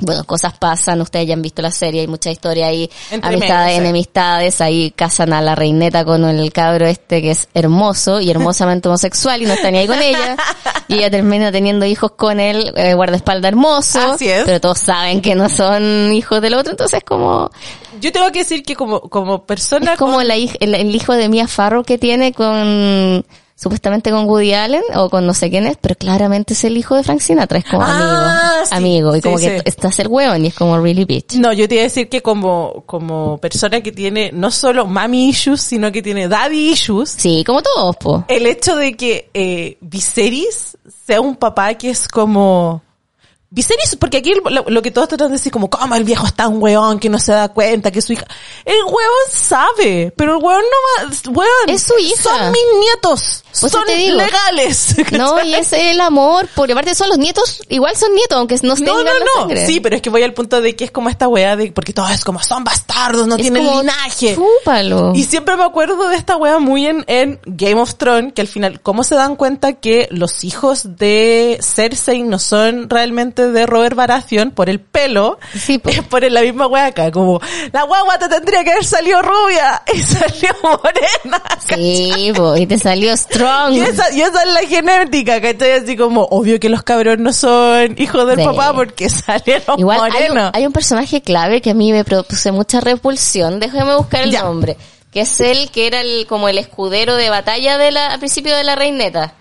S1: Bueno, cosas pasan, ustedes ya han visto la serie, hay mucha historia ahí,
S4: Entre
S1: amistades, enemistades, ahí casan a la reineta con el cabro este que es hermoso y hermosamente homosexual y no está ni ahí con ella. Y ella termina teniendo hijos con él, eh, guardaespaldas hermoso,
S4: Así es.
S1: pero todos saben que no son hijos del otro, entonces es como,
S4: Yo tengo que decir que como, como persona...
S1: es como
S4: con-
S1: la el, el hijo de Mia Farrow que tiene con, supuestamente con Woody Allen o con no sé quién es, pero claramente es el hijo de Frank Sinatra, es como
S4: Ah,
S1: amigo,
S4: sí.
S1: amigo, y
S4: Sí,
S1: como
S4: sí.
S1: que estás el hueón y es como really bitch.
S4: No, yo te iba a decir que como, como persona que tiene no solo mami issues, sino que tiene daddy issues,
S1: Sí, como todos, po.
S4: el hecho de que eh, Viserys sea un papá que es como... Viserys, porque aquí lo, lo que todos tratan de decir como, ¿cómo el viejo está un weón que no se da cuenta que su hija... El weón sabe, pero el weón no va... Weón,
S1: Es su hija.
S4: Son mis nietos.
S1: Pues
S4: son
S1: digo.
S4: legales.
S1: No, y es el amor, porque aparte son los nietos, igual son nietos, aunque no
S4: No,
S1: tengan
S4: no,
S1: la
S4: no.
S1: sangre.
S4: Sí, pero es que voy al punto de que es como esta weá de, porque todo es como, son bastardos, no
S1: Es
S4: tienen
S1: como,
S4: linaje.
S1: chúpalo.
S4: Y siempre me acuerdo de esta wea muy en, en Game of Thrones, que al final, ¿cómo se dan cuenta que los hijos de Cersei no son realmente de Robert Baratheon por el pelo?
S1: Sí, po.
S4: Es por la misma acá, como, la guagua te tendría que haber salido rubia y salió morena.
S1: Sí, y te salió strong.
S4: Y esa, y esa es la genética, ¿cachai? Así como, obvio que los cabros no son hijos del
S1: Sí.
S4: papá porque salieron
S1: Igual hay un,
S4: morenos.
S1: hay un personaje clave que a mí me produce mucha repulsión. Déjame buscar el
S4: Ya.
S1: nombre. Que es el que era el, como el escudero de batalla de la, al principio de la reineta.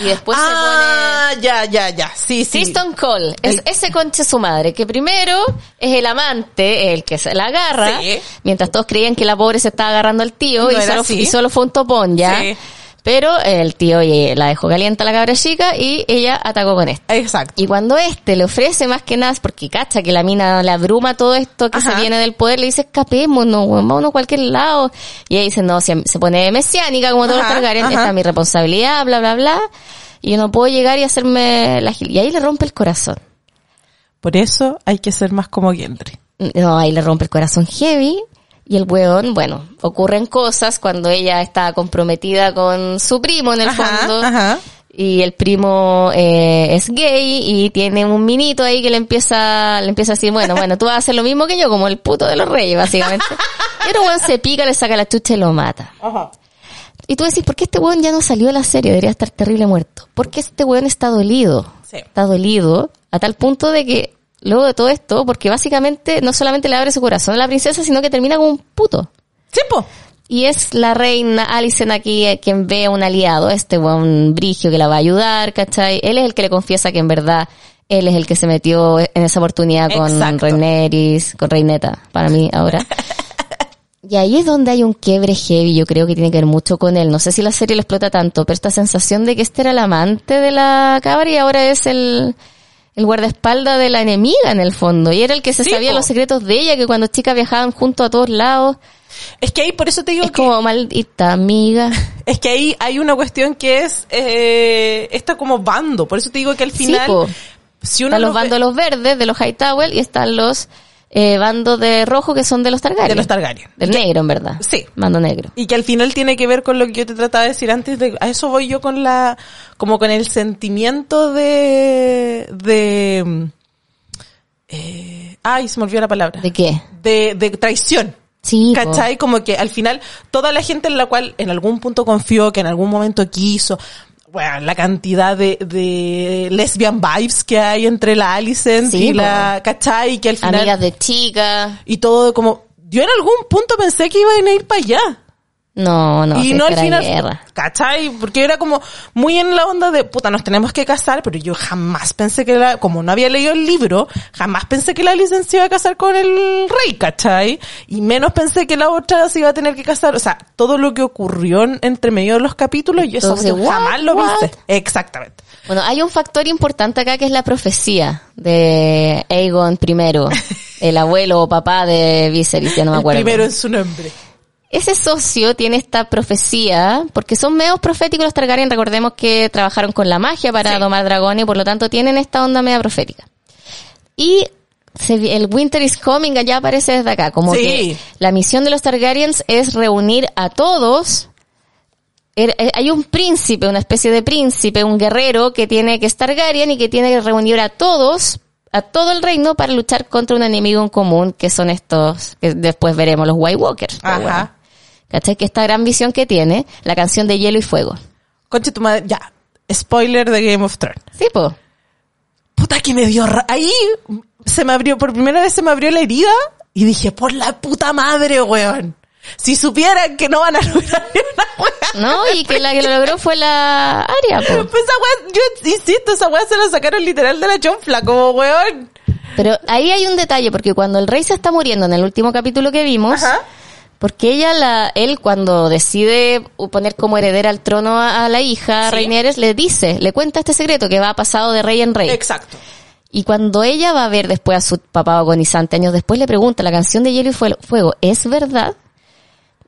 S1: Y después
S4: ah, ya, ya, ya. Sí,
S1: se
S4: sí.
S1: pone Siston Cole. Es
S4: El-
S1: ese conche su madre, que primero es el amante, el que se la agarra,
S4: Sí.
S1: mientras todos creían que la pobre se estaba agarrando al tío
S4: No
S1: y, solo, y solo fue un topón ya.
S4: Sí.
S1: Pero el tío eh, la dejó caliente a la cabra chica y ella atacó con este.
S4: Exacto.
S1: Y cuando este le ofrece más que nada, porque cacha que la mina le abruma todo esto que
S4: Ajá.
S1: se viene del poder, le dice escapémonos, vámonos a cualquier lado. Y ella dice, no, se, se pone mesiánica como todos los Targaryen, esta es mi responsabilidad, bla, bla, bla. Y yo no puedo llegar y hacerme la gil. Y ahí le rompe el corazón.
S4: Por eso hay que ser más como Gendry.
S1: No, ahí le rompe el corazón heavy. Y el weón, bueno, ocurren cosas cuando ella está comprometida con su primo en el
S4: Ajá,
S1: fondo.
S4: ajá.
S1: Y el primo eh, es gay y tiene un minito ahí que le empieza, le empieza a decir, bueno, bueno, tú vas a hacer lo mismo que yo, como el puto de los reyes, básicamente. El weón se pica, le saca la chucha y lo mata.
S4: Ajá.
S1: Y tú decís, ¿por qué este weón ya no salió de la serie? Debería estar terrible muerto. Porque este weón está dolido.
S4: Sí.
S1: Está dolido a tal punto de que luego de todo esto, porque básicamente no solamente le abre su corazón a la princesa, sino que termina como un puto.
S4: Sí, po.
S1: Y es la reina Alicent aquí eh, quien ve a un aliado, este buen brigio que la va a ayudar, ¿cachai? Él es el que le confiesa que en verdad él es el que se metió en esa oportunidad con
S4: Exacto.
S1: Rhaenerys, con Reineta, para mí ahora. Y ahí es donde hay un quiebre heavy, yo creo que tiene que ver mucho con él. No sé si la serie lo explota tanto, pero esta sensación de que este era el amante de la cabra y ahora es el, el guardaespaldas de la enemiga en el fondo. Y era el que se
S4: Sí,
S1: sabía
S4: po.
S1: los secretos de ella, que cuando chicas viajaban juntos a todos lados.
S4: Es que ahí, por eso te digo
S1: Es
S4: que,
S1: como maldita amiga.
S4: es que ahí hay una cuestión que es, eh, esta como bando. Por eso te digo que al final, si uno
S1: Están los bandos de los verdes, de los Hightower, y están los eh, bando de rojo que son de los Targaryen.
S4: De los Targaryen.
S1: Del negro, en verdad.
S4: Sí.
S1: Bando negro.
S4: Y que al final tiene que ver con lo que yo te trataba de decir antes de, a eso voy yo con la, como con el sentimiento de, de, eh, ay, se me olvidó la palabra.
S1: ¿De qué?
S4: De, de traición.
S1: Sí, po.
S4: ¿Cachai? Como que al final toda la gente en la cual en algún punto confió, que en algún momento quiso, bueno, la cantidad de, de lesbian vibes que hay entre la Alicent
S1: Sí,
S4: y la, ¿cachai? Que al final,
S1: Amigas de chica.
S4: y todo como, yo en algún punto pensé que iban a ir para allá.
S1: No, no,
S4: y no al final,
S1: guerra.
S4: ¿cachai? Porque era como muy en la onda de, puta, nos tenemos que casar, pero yo jamás pensé que la, como no había leído el libro, jamás pensé que la licencia iba a casar con el rey, ¿cachai? Y menos pensé que la otra se iba a tener que casar, o sea, todo lo que ocurrió en- entre medio de los capítulos, yo eso
S1: Entonces, what,
S4: jamás lo
S1: what?
S4: viste. Exactamente.
S1: Bueno, hay un factor importante acá que es la profecía de Aegon I, el abuelo o papá de Viserys, ya no me
S4: el
S1: acuerdo.
S4: primero en su nombre.
S1: Ese socio tiene esta profecía, porque son medios proféticos los Targaryen, recordemos que trabajaron con la magia para
S4: Sí.
S1: domar dragones y por lo tanto tienen esta onda media profética. Y se el Winter is Coming allá aparece desde acá, como
S4: Sí.
S1: que la misión de los Targaryens es reunir a todos. Er- eh, Hay un príncipe, una especie de príncipe, un guerrero que tiene que es Targaryen y que tiene que reunir a todos, a todo el reino para luchar contra un enemigo en común que son estos, que después veremos, los White Walkers.
S4: Ajá.
S1: bueno. ¿Cachai? Que esta gran visión que tiene, la canción de Hielo y Fuego.
S4: Conche tu madre, ya. Spoiler de Game of Thrones.
S1: Sí, po.
S4: Puta que me dio ra- ahí se me abrió por primera vez se me abrió la herida y dije por la puta madre weón si supieran que no van a lograr ni una
S1: ¿No? Y que la que lo logró fue la Aria, po.
S4: pues esa weá yo insisto esa weá se la sacaron literal de la chonfla como weón
S1: Pero ahí hay un detalle, porque cuando el rey se está muriendo en el último capítulo que vimos,
S4: Ajá.
S1: Porque ella, la, él cuando decide poner como heredera al trono a, a la hija,
S4: Sí.
S1: Raineres, le dice, le cuenta este secreto que va pasado de rey en rey.
S4: exacto
S1: Y cuando ella va a ver después a su papá agonizante años después, le pregunta, la canción de Hielo y Fuego, ¿es verdad?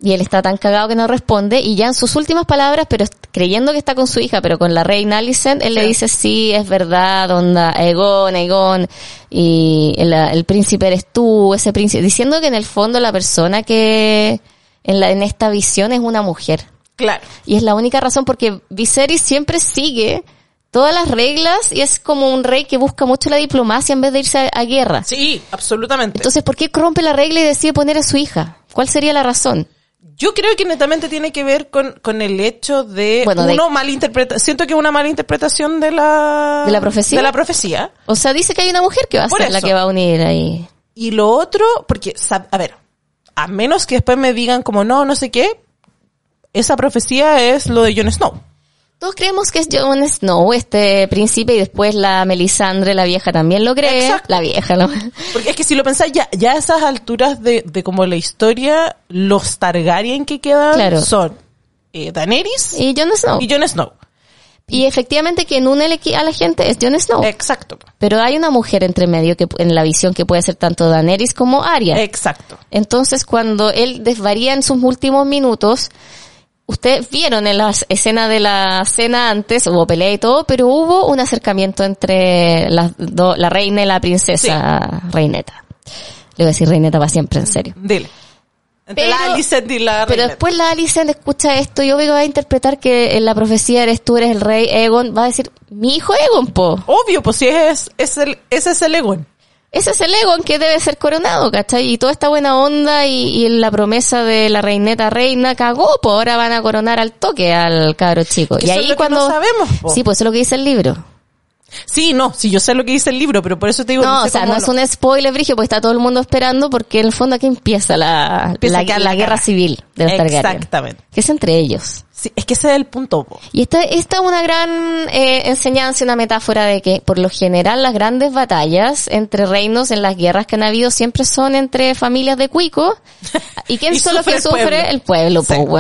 S1: Y él está tan cagado que no responde, y ya en sus últimas palabras, pero creyendo que está con su hija, pero con la reina Alicent, él le dice, sí, es verdad, onda, Egon, Egon, y el, el príncipe eres tú, ese príncipe, diciendo que en el fondo la persona que en, la, en esta visión es una mujer.
S4: claro
S1: Y es la única razón porque Viserys siempre sigue todas las reglas y es como un rey que busca mucho la diplomacia en vez de irse a, a guerra.
S4: sí absolutamente
S1: Entonces, ¿por qué rompe la regla y decide poner a su hija? ¿Cuál sería la razón?
S4: Yo creo que netamente tiene que ver con, con el hecho de
S1: Bueno, de-
S4: uno malinterpreta siento que una mala interpretación de la
S1: ¿De la profecía?
S4: de la profecía
S1: O sea, dice que hay una mujer que va a
S4: Por
S1: ser la que va a unir ahí.
S4: Y lo otro, porque, a ver, a menos que después me digan como no, no sé qué, esa profecía es lo de Jon Snow.
S1: Todos creemos que es Jon Snow, este príncipe, y después la Melisandre, la vieja, también lo cree.
S4: Exacto.
S1: La vieja, ¿no?
S4: Porque es que si lo pensáis, ya, ya a esas alturas de, de como la historia, los Targaryen que quedan
S1: Claro.
S4: son eh, Daenerys
S1: Y Jon Snow.
S4: y Jon Snow.
S1: Y efectivamente quien une a la gente es Jon Snow.
S4: Exacto.
S1: Pero hay una mujer entre medio que en la visión que puede ser tanto Daenerys como Arya.
S4: Exacto.
S1: Entonces, cuando él desvaría en sus últimos minutos, ustedes vieron en las escenas de la cena antes, hubo pelea y todo, pero hubo un acercamiento entre las do- la reina y la princesa reineta. Le voy a decir reineta para siempre, en serio.
S4: Dile. Entre
S1: Pero-
S4: la Alicent y la
S1: Pero después la Alicent escucha esto y obvio va a interpretar que en la profecía eres tú, eres el rey Egon, va a decir, mi hijo Egon, po.
S4: Obvio, pues si es, es el, ese es el Egon.
S1: Ese es el Egon que debe ser coronado, ¿cachai? Y toda esta buena onda y, y la promesa de la reineta reina cagó, pues ahora van a coronar al toque al cabro chico.
S4: Que
S1: y ahí
S4: es lo que
S1: cuando...
S4: no sabemos, po.
S1: Sí, pues eso es lo que dice el libro.
S4: Sí, no, sí, yo sé lo que dice el libro, pero por eso te digo...
S1: No, o
S4: sé
S1: sea, no es un spoiler, Brigio, porque está todo el mundo esperando porque en el fondo aquí empieza la,
S4: Empieza
S1: la, guerra civil de los Targaryen.
S4: Exactamente.
S1: Que es entre ellos.
S4: Sí, es que ese es el punto. po.
S1: Y esta, esta es una gran eh, enseñanza, una metáfora de que, por lo general, las grandes batallas entre reinos en las guerras que han habido siempre son entre familias de cuicos. ¿Y quién son los que
S4: el
S1: sufre?
S4: pueblo.
S1: El pueblo,
S4: Sí.
S1: po.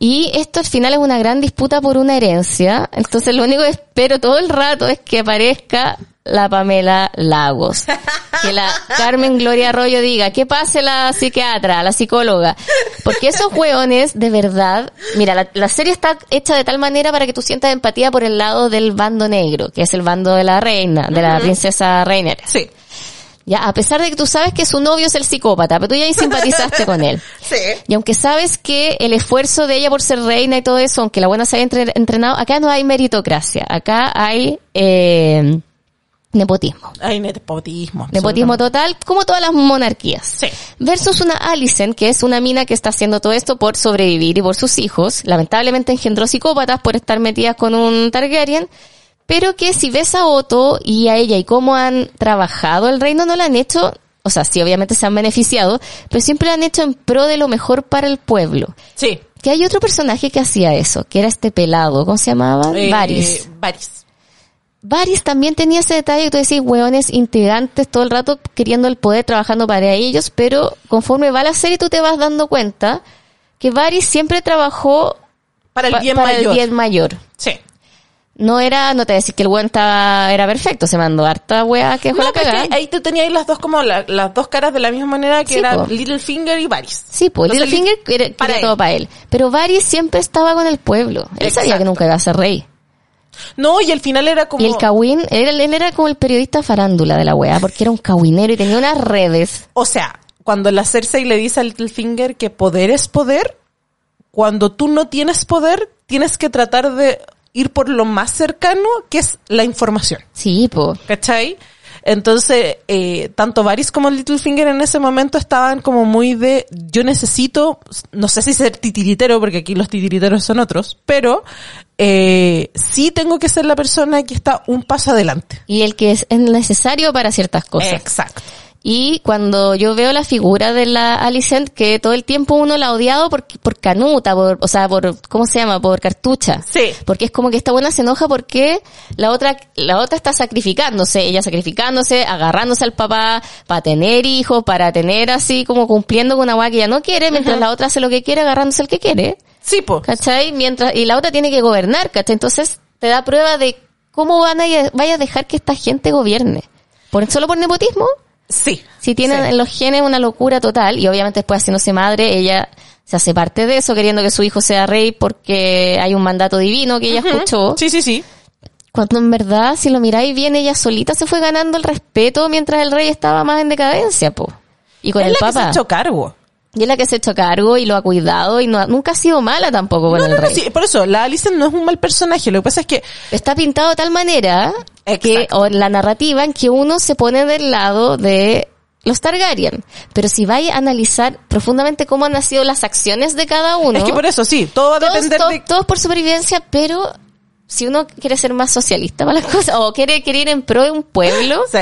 S1: Y esto al final es una gran disputa por una herencia. Entonces lo único que espero todo el rato es que aparezca la Pamela Lagos. Que la Carmen Gloria Arroyo diga, ¿qué pase la psiquiatra, la psicóloga? Porque esos hueones, de verdad, mira, la, la serie está hecha de tal manera para que tú sientas empatía por el lado del bando negro, que es el bando de la reina, de la princesa Reiner.
S4: Sí.
S1: Ya, a pesar de que tú sabes que su novio es el psicópata, pero tú ya simpatizaste con él.
S4: Sí.
S1: Y aunque sabes que el esfuerzo de ella por ser reina y todo eso, aunque la buena se haya entre- entrenado, acá no hay meritocracia, acá hay eh, nepotismo.
S4: Hay nepotismo.
S1: Nepotismo total, como todas las monarquías.
S4: Sí.
S1: Versus una Alicent, que es una mina que está haciendo todo esto por sobrevivir y por sus hijos. Lamentablemente engendró psicópatas por estar metidas con un Targaryen. Pero que si ves a Otto y a ella y cómo han trabajado el reino, no lo han hecho, o sea, sí, obviamente se han beneficiado, pero siempre lo han hecho en pro de lo mejor para el pueblo.
S4: Sí.
S1: Que hay otro personaje que hacía eso, que era este pelado, ¿cómo se llamaba?
S4: Eh,
S1: Varys.
S4: Varys.
S1: Varys también tenía ese detalle que tú decís, hueones integrantes todo el rato queriendo el poder, trabajando para ellos, pero conforme va la serie tú te vas dando cuenta que Varys siempre trabajó
S4: Para el
S1: pa-
S4: bien
S1: para
S4: mayor.
S1: el bien mayor.
S4: Sí.
S1: No era, no te voy a decir que el hueón estaba, era perfecto, se mandó harta hueá que dejó
S4: No,
S1: la
S4: pero es
S1: cagada.
S4: que ahí tú tenías las dos como la- las dos caras de la misma manera que
S1: Sí,
S4: era. Littlefinger y Varys.
S1: Sí, pues Littlefinger quería,
S4: para
S1: todo para él. Pero Varys siempre estaba con el pueblo. Él sabía que nunca iba a ser rey.
S4: No, y al final era como
S1: Y el Cawin, él, él era como el periodista farándula de la weá, porque era un cawinero y tenía unas redes.
S4: O sea, cuando la Cersei le dice a Littlefinger que poder es poder, cuando tú no tienes poder, tienes que tratar de ir por lo más cercano, que es la información.
S1: Sí, po.
S4: ¿Cachai? Entonces, eh, tanto Varys como Littlefinger en ese momento estaban como muy de, yo necesito, no sé si ser titiritero, porque aquí los titiriteros son otros, pero eh, sí tengo que ser la persona que está un paso adelante.
S1: Y el que es necesario para ciertas cosas.
S4: Exacto.
S1: Y cuando yo veo la figura de la Alicent, que todo el tiempo uno la ha odiado por, por canuta, por, o sea, por, ¿cómo se llama? Por cartucha.
S4: Sí.
S1: Porque es como que esta buena se enoja porque la otra, la otra está sacrificándose, ella sacrificándose, agarrándose al papá para tener hijos, para tener así como cumpliendo con una guay que ella no quiere, mientras la otra hace lo que quiere, agarrándose al que quiere.
S4: Sí, po.
S1: ¿Cachai? Mientras, y la otra tiene que gobernar, ¿cachai? Entonces te da prueba de cómo van a, vaya a dejar que esta gente gobierne. Por, solo por nepotismo.
S4: Sí.
S1: Si tienen
S4: Sí.
S1: en los genes una locura total, y obviamente después haciéndose madre, ella se hace parte de eso, queriendo que su hijo sea rey porque hay un mandato divino que ella escuchó.
S4: Sí, sí, sí.
S1: Cuando en verdad, si lo miráis bien, ella solita se fue ganando el respeto mientras el rey estaba más en decadencia, po. Y con
S4: es
S1: el
S4: la que se
S1: papa.
S4: ha hecho cargo.
S1: Y es la que se ha hecho cargo y lo ha cuidado y no, ha- nunca ha sido mala tampoco con
S4: No,
S1: el
S4: no,
S1: rey.
S4: sí, por eso, la Alicent no es un mal personaje, lo que pasa es que
S1: Está pintado de tal manera que, o en la narrativa en que uno se pone del lado de los Targaryen. Pero si vais a analizar profundamente cómo han sido las acciones de cada uno,
S4: es que por eso sí, todo va a depender
S1: todos-
S4: de
S1: todos por supervivencia, pero si uno quiere ser más socialista para las cosas, o quiere, quiere ir en pro de un pueblo,
S4: Sí.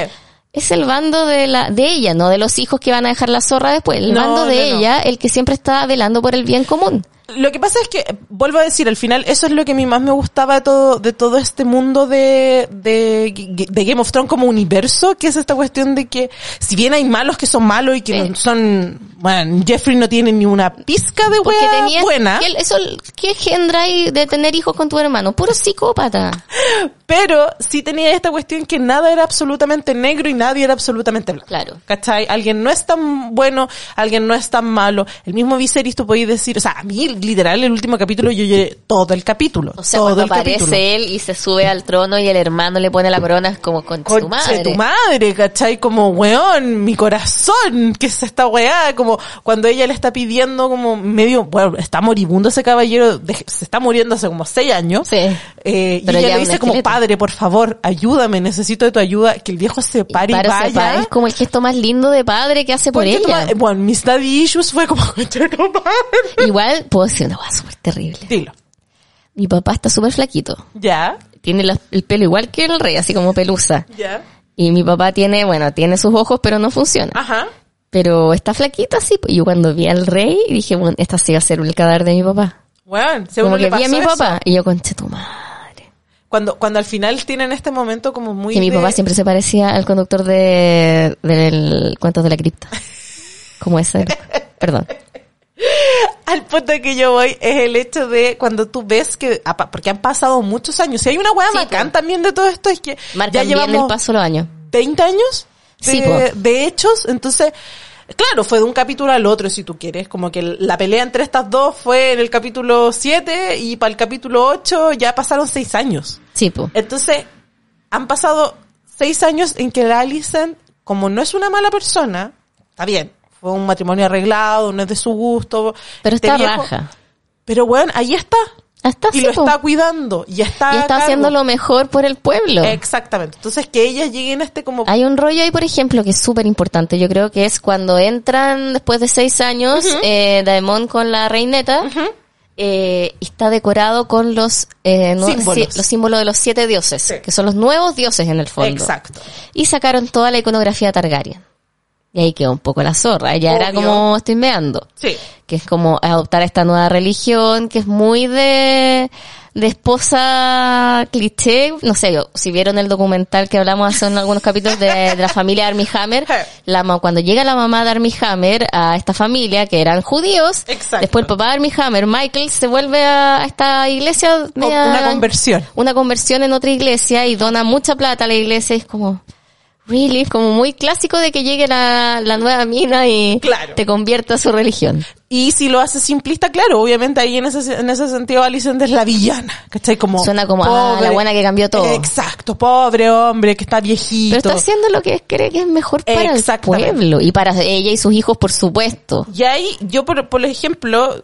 S1: Es el bando de la, de ella, no de los hijos que van a dejar la zorra después. El
S4: No,
S1: bando de
S4: no, no.
S1: ella, el que siempre está velando por el bien común.
S4: Lo que pasa es que, vuelvo a decir, al final, eso es lo que a mí más me gustaba de todo, de todo este mundo de, de, de Game of Thrones como universo, que es esta cuestión de que, si bien hay malos que son malos y que
S1: Sí.
S4: no son, bueno, Jeffrey no tiene ni una pizca de wea
S1: tenía
S4: buena,
S1: ¿qué, eso, ¿qué engendra de tener hijos con tu hermano? Puro psicópata.
S4: pero sí tenía esta cuestión que nada era absolutamente negro y nadie era absolutamente blanco.
S1: Claro.
S4: ¿Cachai? Alguien no es tan bueno, alguien no es tan malo. El mismo Viserys tú podéis decir, o sea, a mí literal el último capítulo yo lloré todo el capítulo.
S1: O sea,
S4: todo
S1: cuando
S4: el
S1: aparece
S4: capítulo.
S1: él y se sube al trono y el hermano le pone la corona, es como con tu madre.
S4: tu madre, ¿cachai? Como, weón, mi corazón, que es esta weá, como cuando ella le está pidiendo como medio, bueno, está moribundo ese caballero, de- se está muriendo hace como seis años.
S1: Sí.
S4: Eh, y ella le dice como, padre, por favor, ayúdame, necesito de tu ayuda, que el viejo se pare y,
S1: se
S4: vaya.
S1: para, es como el gesto más lindo de padre que hace por
S4: tu
S1: ella.
S4: Bueno, mis daddy issues fue como, madre.
S1: Igual puedo decir una cosa súper terrible.
S4: Dilo.
S1: Mi papá está súper flaquito.
S4: Ya,
S1: Tiene la- el pelo igual que el rey, así como pelusa.
S4: ya.
S1: Y mi papá tiene, bueno, tiene sus ojos, pero no funciona.
S4: Ajá.
S1: Pero está flaquito así. pues yo cuando vi al rey, dije, bueno, esta sí va a ser el cadáver de mi papá.
S4: Bueno,
S1: Como
S4: uno
S1: que
S4: le
S1: vi a
S4: pasó
S1: mi
S4: eso,
S1: papá. Y yo, conche tu madre.
S4: Cuando, cuando al final tienen este momento como muy
S1: Que mi papá siempre se parecía al conductor de, del Cuentos de la Cripta. Como ese. Perdón.
S4: Al punto que yo voy es el hecho de cuando tú ves que, porque han pasado muchos años, si hay una hueá
S1: Sí,
S4: bacán
S1: po.
S4: también de todo esto es que
S1: Marcan
S4: ya
S1: bien el
S4: llevamos
S1: paso los años.
S4: 20 años de,
S1: Sí,
S4: de hechos, entonces, claro, fue de un capítulo al otro si tú quieres, como que la pelea entre estas dos fue en el capítulo 7 y para el capítulo 8 ya pasaron 6 años.
S1: Sí, po.
S4: Entonces, han pasado 6 años en que la Alicent como no es una mala persona, está bien, fue un matrimonio arreglado, no es de su gusto.
S1: Pero
S4: este
S1: está
S4: viejo-
S1: raja.
S4: Pero bueno, ahí está.
S1: Está
S4: y lo
S1: po.
S4: está cuidando. Y está,
S1: Y haciendo lo mejor por el pueblo.
S4: Exactamente. Entonces que ellas lleguen a este como...
S1: Hay un rollo ahí, por ejemplo, que es súper importante. Yo creo que es cuando entran después de seis años, eh, Daemon con la reineta, eh, y está decorado con los, eh, no-
S4: Símbolos.
S1: sí, los símbolos de los siete dioses,
S4: Sí.
S1: que son los nuevos dioses en el fondo.
S4: Exacto.
S1: Y sacaron toda la iconografía Targaryen. Y ahí quedó un poco la zorra. Ya era como estoy meando.
S4: Sí.
S1: Que es como adoptar esta nueva religión, que es muy de, de esposa cliché. No sé, yo, si vieron el documental que hablamos hace en algunos capítulos de, de la familia Armie Hammer, la, cuando llega la mamá de Armie Hammer a esta familia, que eran judíos,
S4: Exacto.
S1: después el papá de Armie Hammer, Michael, se vuelve a, a esta iglesia media-
S4: una conversión.
S1: una conversión en otra iglesia y dona mucha plata a la iglesia y es como, really, como muy clásico de que llegue la, la nueva mina y
S4: Claro.
S1: te convierta a su religión.
S4: Y si lo hace simplista, claro, obviamente ahí en ese, en ese sentido Alicent es la villana, ¿cachai? Como
S1: Suena como, ah, la buena que cambió todo.
S4: Exacto, pobre hombre que está viejito.
S1: Pero está haciendo lo que cree que es mejor para el pueblo y para ella y sus hijos, por supuesto.
S4: Y ahí, yo por, por ejemplo,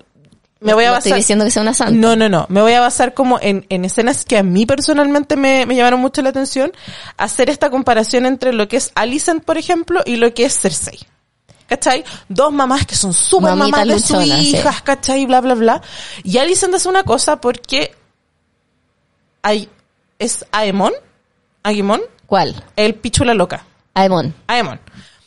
S4: me voy a
S1: no
S4: basar...
S1: estoy diciendo que sea una santa.
S4: No, no, no. Me voy a basar como en, en escenas que a mí personalmente me, me llamaron mucho la atención. Hacer esta comparación entre lo que es Alicent, por ejemplo, y lo que es Cersei. ¿Cachai? Dos mamás que son súper mamás de sus
S1: sí.
S4: hijas, ¿cachai? Bla, bla, bla. Y Alicent hace una cosa porque hay, es Aemon, Aemon,
S1: ¿Cuál?
S4: el pichula loca.
S1: Aemon.
S4: Aemon.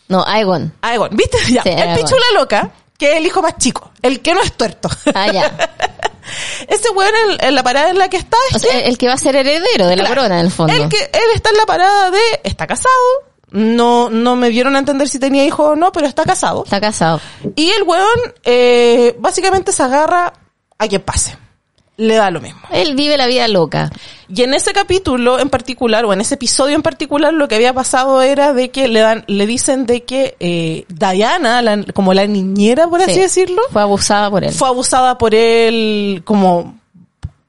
S1: No, Aegon.
S4: Aegon, ¿viste? Ya,
S1: Sí,
S4: el pichula loca, que es el hijo más chico, el que no es tuerto.
S1: Ah, ya.
S4: Ese weón en, en la parada en la que está es
S1: O sea,
S4: que-
S1: el, el que va a ser heredero de la
S4: Claro.
S1: corona, en el fondo.
S4: El que él está en la parada de está casado. No, no me dieron a entender si tenía hijo o no, pero está casado.
S1: Está casado.
S4: Y el weón, eh, básicamente se agarra a quien pase. Le da lo mismo.
S1: Él vive la vida loca.
S4: Y en ese capítulo en particular, o en ese episodio en particular, lo que había pasado era de que le dan, le dicen de que eh, Diana, la- como la niñera, por así
S1: Sí.
S4: decirlo,
S1: Fue abusada por él.
S4: fue abusada por él como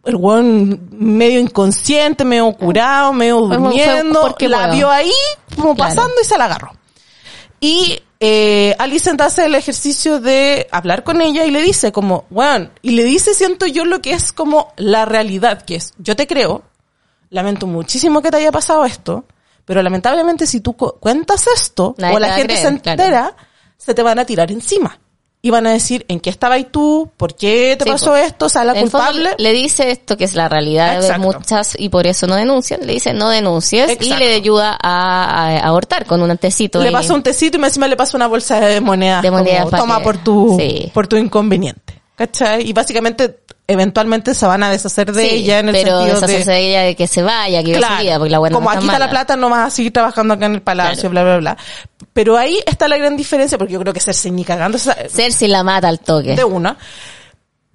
S4: el weón medio inconsciente, medio curado, medio
S1: Fue- fue-
S4: durmiendo,
S1: porque
S4: la
S1: puedo.
S4: vio ahí como
S1: Claro.
S4: pasando y se la agarró. Y eh, Alicent hace el ejercicio de hablar con ella y le dice como, weón, y le dice, siento yo lo que es como la realidad, que es, yo te creo, lamento muchísimo que te haya pasado esto, pero lamentablemente si tú cu- cuentas esto,
S1: Nadie
S4: o la gente
S1: creer,
S4: se
S1: claro.
S4: entera, se te van a tirar encima. Y van a decir, ¿en qué estabas tú? ¿Por qué te
S1: Sí,
S4: pasó
S1: po.
S4: esto? O sea, la culpable.
S1: le dice esto que es la realidad de
S4: Exacto.
S1: muchas y por eso no denuncian. Le dice no denuncies
S4: Exacto.
S1: y le ayuda a, abortar con un antecito.
S4: le
S1: ahí.
S4: pasa un tecito y encima le pasa una bolsa de monedas.
S1: De monedas
S4: como, toma
S1: que-
S4: por tu,
S1: sí.
S4: por tu inconveniente. ¿Cachai? Y básicamente, eventualmente se van a deshacer de
S1: Sí,
S4: ella en el
S1: pero
S4: sentido
S1: deshacerse
S4: de...
S1: de ella de que se vaya, que
S4: Claro,
S1: vida, porque la buena
S4: como
S1: no
S4: aquí está la plata, no vas a seguir trabajando acá en el palacio, bla, bla, bla. Pero ahí está la gran diferencia, porque yo creo que Cersei ni cagando
S1: Cersei la mata al toque.
S4: de una.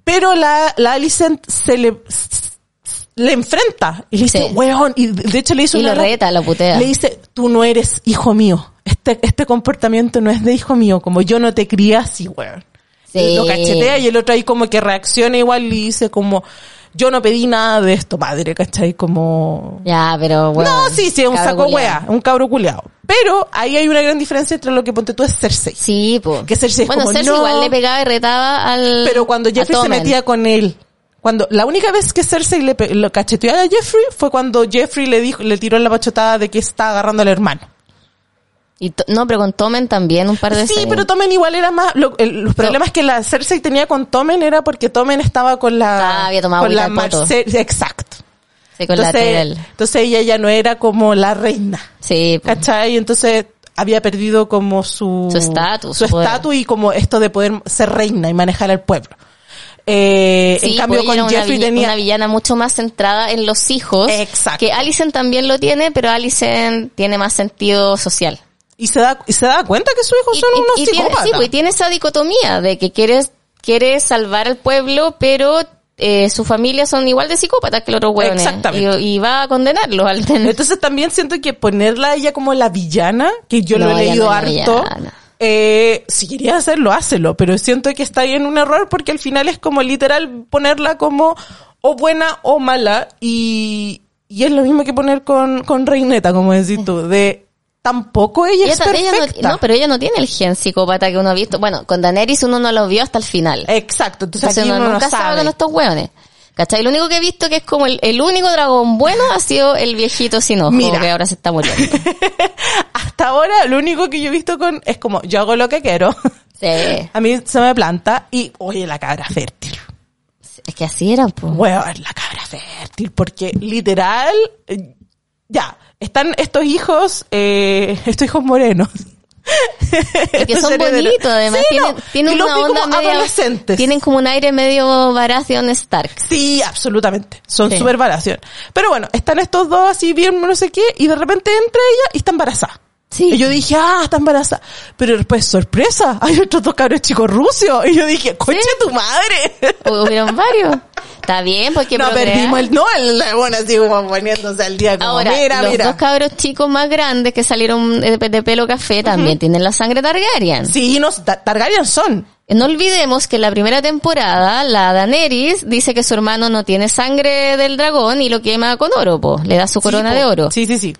S4: Pero la, la Alicent se le, le enfrenta y le dice,
S1: Sí.
S4: weón, y de hecho le hizo
S1: Y
S4: una
S1: lo reta, lo putea.
S4: Le dice, tú no eres hijo mío. Este, este comportamiento no es de hijo mío, como yo no te crié así, weón.
S1: Sí.
S4: Lo cachetea y el otro ahí como que reacciona igual y dice como, yo no pedí nada de esto, padre, ¿cachai? Como...
S1: Ya, pero bueno.
S4: no, sí, sí, es un saco wea, un cabro culeado. Pero ahí hay una gran diferencia entre lo que ponte tú es Cersei.
S1: Sí, pues.
S4: Que Cersei es
S1: bueno,
S4: como,
S1: Cersei
S4: no.
S1: igual le pegaba y retaba al.
S4: Pero cuando Jeffrey se metía con él, cuando la única vez que Cersei le lo cacheteó a Jeffrey fue cuando Jeffrey le dijo, le tiró la bachotada de que está agarrando al hermano.
S1: Y to- no, pero con Tommen también un par de
S4: Sí, pero Tommen igual era más, lo- el- los problemas que la Cersei tenía con Tommen era porque Tommen estaba con la,
S1: Ah, había tomado
S4: con la. Marce- exacto.
S1: Sí, con la
S4: Entonces,
S1: Tyrell.
S4: entonces ella ya no era como la reina,
S1: Sí, po.
S4: ¿cachai? Entonces había perdido como su
S1: Su estatus,
S4: su estatus y como esto de poder ser reina y manejar al pueblo. Eh,
S1: Sí,
S4: en cambio
S1: pues
S4: con Jeffrey
S1: una,
S4: tenía
S1: una villana mucho más centrada en los hijos.
S4: Exacto.
S1: Que Alicent también lo tiene, pero Alicent tiene más sentido social.
S4: Y se da y se da cuenta que sus hijos son
S1: y-
S4: unos
S1: y tiene,
S4: psicópatas.
S1: sí, pues, y tiene esa dicotomía de que quiere, quiere salvar al pueblo, pero eh, su familia son igual de psicópatas que los otros hueones.
S4: Exactamente.
S1: Y, y va a condenarlos al tener.
S4: Entonces también siento que ponerla a ella como la villana, que yo lo he leído
S1: no
S4: harto, eh, si quería hacerlo, hácelo, pero siento que está ahí en un error porque al final es como literal ponerla como o buena o mala y, y es lo mismo que poner con, con Reineta, como decís tú, de tampoco ella, es
S1: Ella ella
S4: perfecta.
S1: no, no, pero ella no tiene el gen psicópata que uno ha visto. Bueno, con Daenerys uno no lo vio hasta el final.
S4: Exacto, entonces,
S1: Entonces
S4: aquí
S1: uno
S4: uno no
S1: nunca sabe
S4: sabe.
S1: con estos hueones. ¿Cachai? Lo único que he visto que es como el, el único dragón bueno ha sido el viejito sin ojo,
S4: Mira.
S1: que ahora se está muriendo.
S4: Hasta ahora lo único que yo he visto con es como yo hago lo que quiero.
S1: Sí.
S4: A mí se me planta y oye la cabra fértil.
S1: Es que así era, pues.
S4: Weón, la cabra fértil, porque literal, eh, ya, están estos hijos, eh, estos hijos morenos.
S1: Y que son bonitos, además.
S4: Sí,
S1: tienen,
S4: no,
S1: tienen una onda
S4: como
S1: medio-
S4: adolescentes.
S1: Tienen como un aire medio Baratheon Stark.
S4: Sí, absolutamente. Son
S1: Sí.
S4: súper variación. Pero bueno, están estos dos así bien no sé qué, y de repente entra ella y está embarazada.
S1: Sí.
S4: Y yo dije, ah, está embarazada. Pero después, sorpresa, hay otros dos cabros chicos rusos. Y yo dije, coche tu madre.
S1: Hubieron varios. Está bien, porque
S4: no
S1: procrear.
S4: perdimos el, no, el, bueno, así como poniéndose al día como,
S1: Ahora,
S4: mira,
S1: los
S4: mira.
S1: dos cabros chicos más grandes que salieron de, de pelo café también tienen la sangre Targaryen.
S4: Sí, no, Ta- Targaryen son.
S1: No olvidemos que en la primera temporada, la Daenerys dice que su hermano no tiene sangre del dragón y lo quema con oro, po. Le da su corona
S4: Sí,
S1: de oro.
S4: Sí, sí, sí.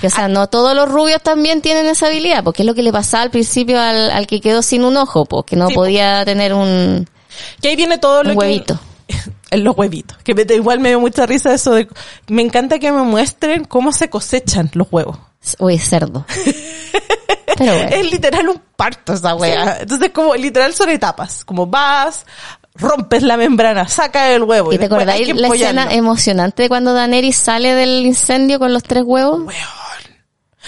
S1: Que, o sea, no todos los rubios también tienen esa habilidad, porque es lo que le pasaba al principio al, al que quedó sin un ojo, po, que no
S4: Sí, po.
S1: podía tener un,
S4: Que ahí viene todo lo que... En los huevitos. Que me, igual me dio mucha risa eso de... Me encanta que me muestren cómo se cosechan los huevos.
S1: Uy, cerdo. Pero bueno.
S4: Es literal un parto esa wea. Entonces como literal son etapas. Como vas, rompes la membrana, saca el huevo.
S1: ¿Y te
S4: después hay
S1: acordáis la escena emocionante de cuando Daenerys sale del incendio con los tres huevos?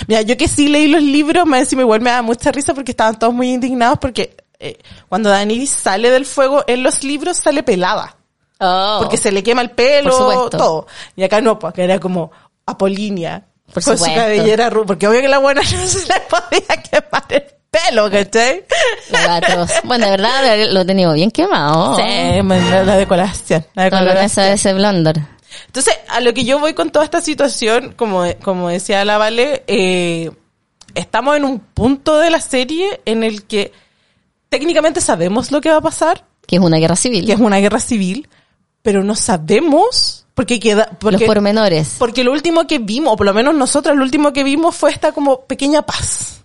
S4: Mira, yo que sí leí los libros, me encima igual me da mucha risa porque estaban todos muy indignados porque eh, cuando Daenerys sale del fuego en los libros sale pelada.
S1: Oh.
S4: Porque se le quema el pelo, todo. Y acá no, porque era como Apolínea.
S1: Por
S4: con su cabellera rubia. Porque obvio que la buena no se le podía quemar el pelo, ¿cachai?
S1: Gatos. Bueno, de verdad lo he tenido bien quemado.
S4: Sí, la, la decoración. La decoración.
S1: esa, ese blonder.
S4: Entonces, a lo que yo voy con toda esta situación, como, como decía la Vale, eh, estamos en un punto de la serie en el que técnicamente sabemos lo que va a pasar,
S1: Que es una guerra civil.
S4: que es una guerra civil, pero no sabemos porque queda,
S1: los
S4: porque,
S1: pormenores.
S4: porque lo último que vimos, o por lo menos nosotros lo último que vimos fue esta como pequeña paz.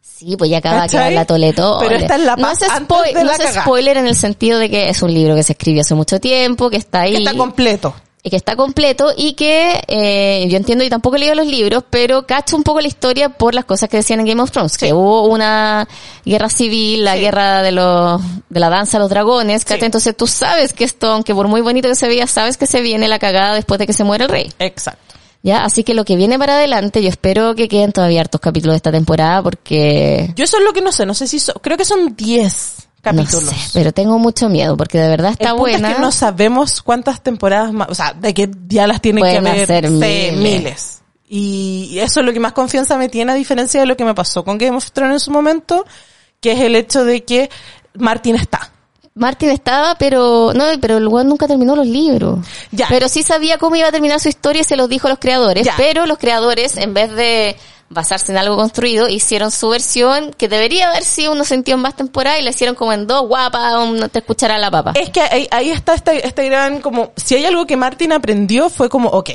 S1: Sí, pues ya acaba de quedar la toleto.
S4: Pero esta es la
S1: no
S4: paz
S1: es,
S4: antes
S1: spoil-
S4: de
S1: no
S4: la
S1: es spoiler en el sentido de que es un libro que se escribió hace mucho tiempo, que está ahí.
S4: Que está completo.
S1: Y que está completo y que eh, yo entiendo y tampoco he leído los libros, pero cacho un poco la historia por las cosas que decían en Game of Thrones, que hubo una guerra civil, la
S4: Sí.
S1: guerra de los de la danza de los dragones, ¿cachai?
S4: Sí.
S1: Entonces tú sabes que esto, aunque por muy bonito que se veía, sabes que se viene la cagada después de que se muere el rey.
S4: Exacto.
S1: Ya, así que lo que viene para adelante, yo espero que queden todavía hartos capítulos de esta temporada porque
S4: Yo eso es lo que no sé, no sé si son, creo que son 10 capítulos.
S1: no sé, pero tengo mucho miedo porque de verdad está
S4: el punto
S1: buena.
S4: es que no sabemos cuántas temporadas más, o sea, de que ya las tienen
S1: Pueden
S4: que haber
S1: hacer miles.
S4: miles. Y y eso es lo que más confianza me tiene a diferencia de lo que me pasó con Game of Thrones en su momento, que es el hecho de que Martin está.
S1: Martin estaba, pero no, pero el weón nunca terminó los libros.
S4: Ya.
S1: Pero sí sabía cómo iba a terminar su historia y se los dijo a los creadores.
S4: Ya.
S1: Pero los creadores, en vez de basarse en algo construido, hicieron su versión que debería haber sido uno sentido en más temporada y la hicieron como en dos, guapa, un te escuchará la papa.
S4: Es que ahí, ahí está esta, esta gran, como, si hay algo que Martin aprendió fue como, ok,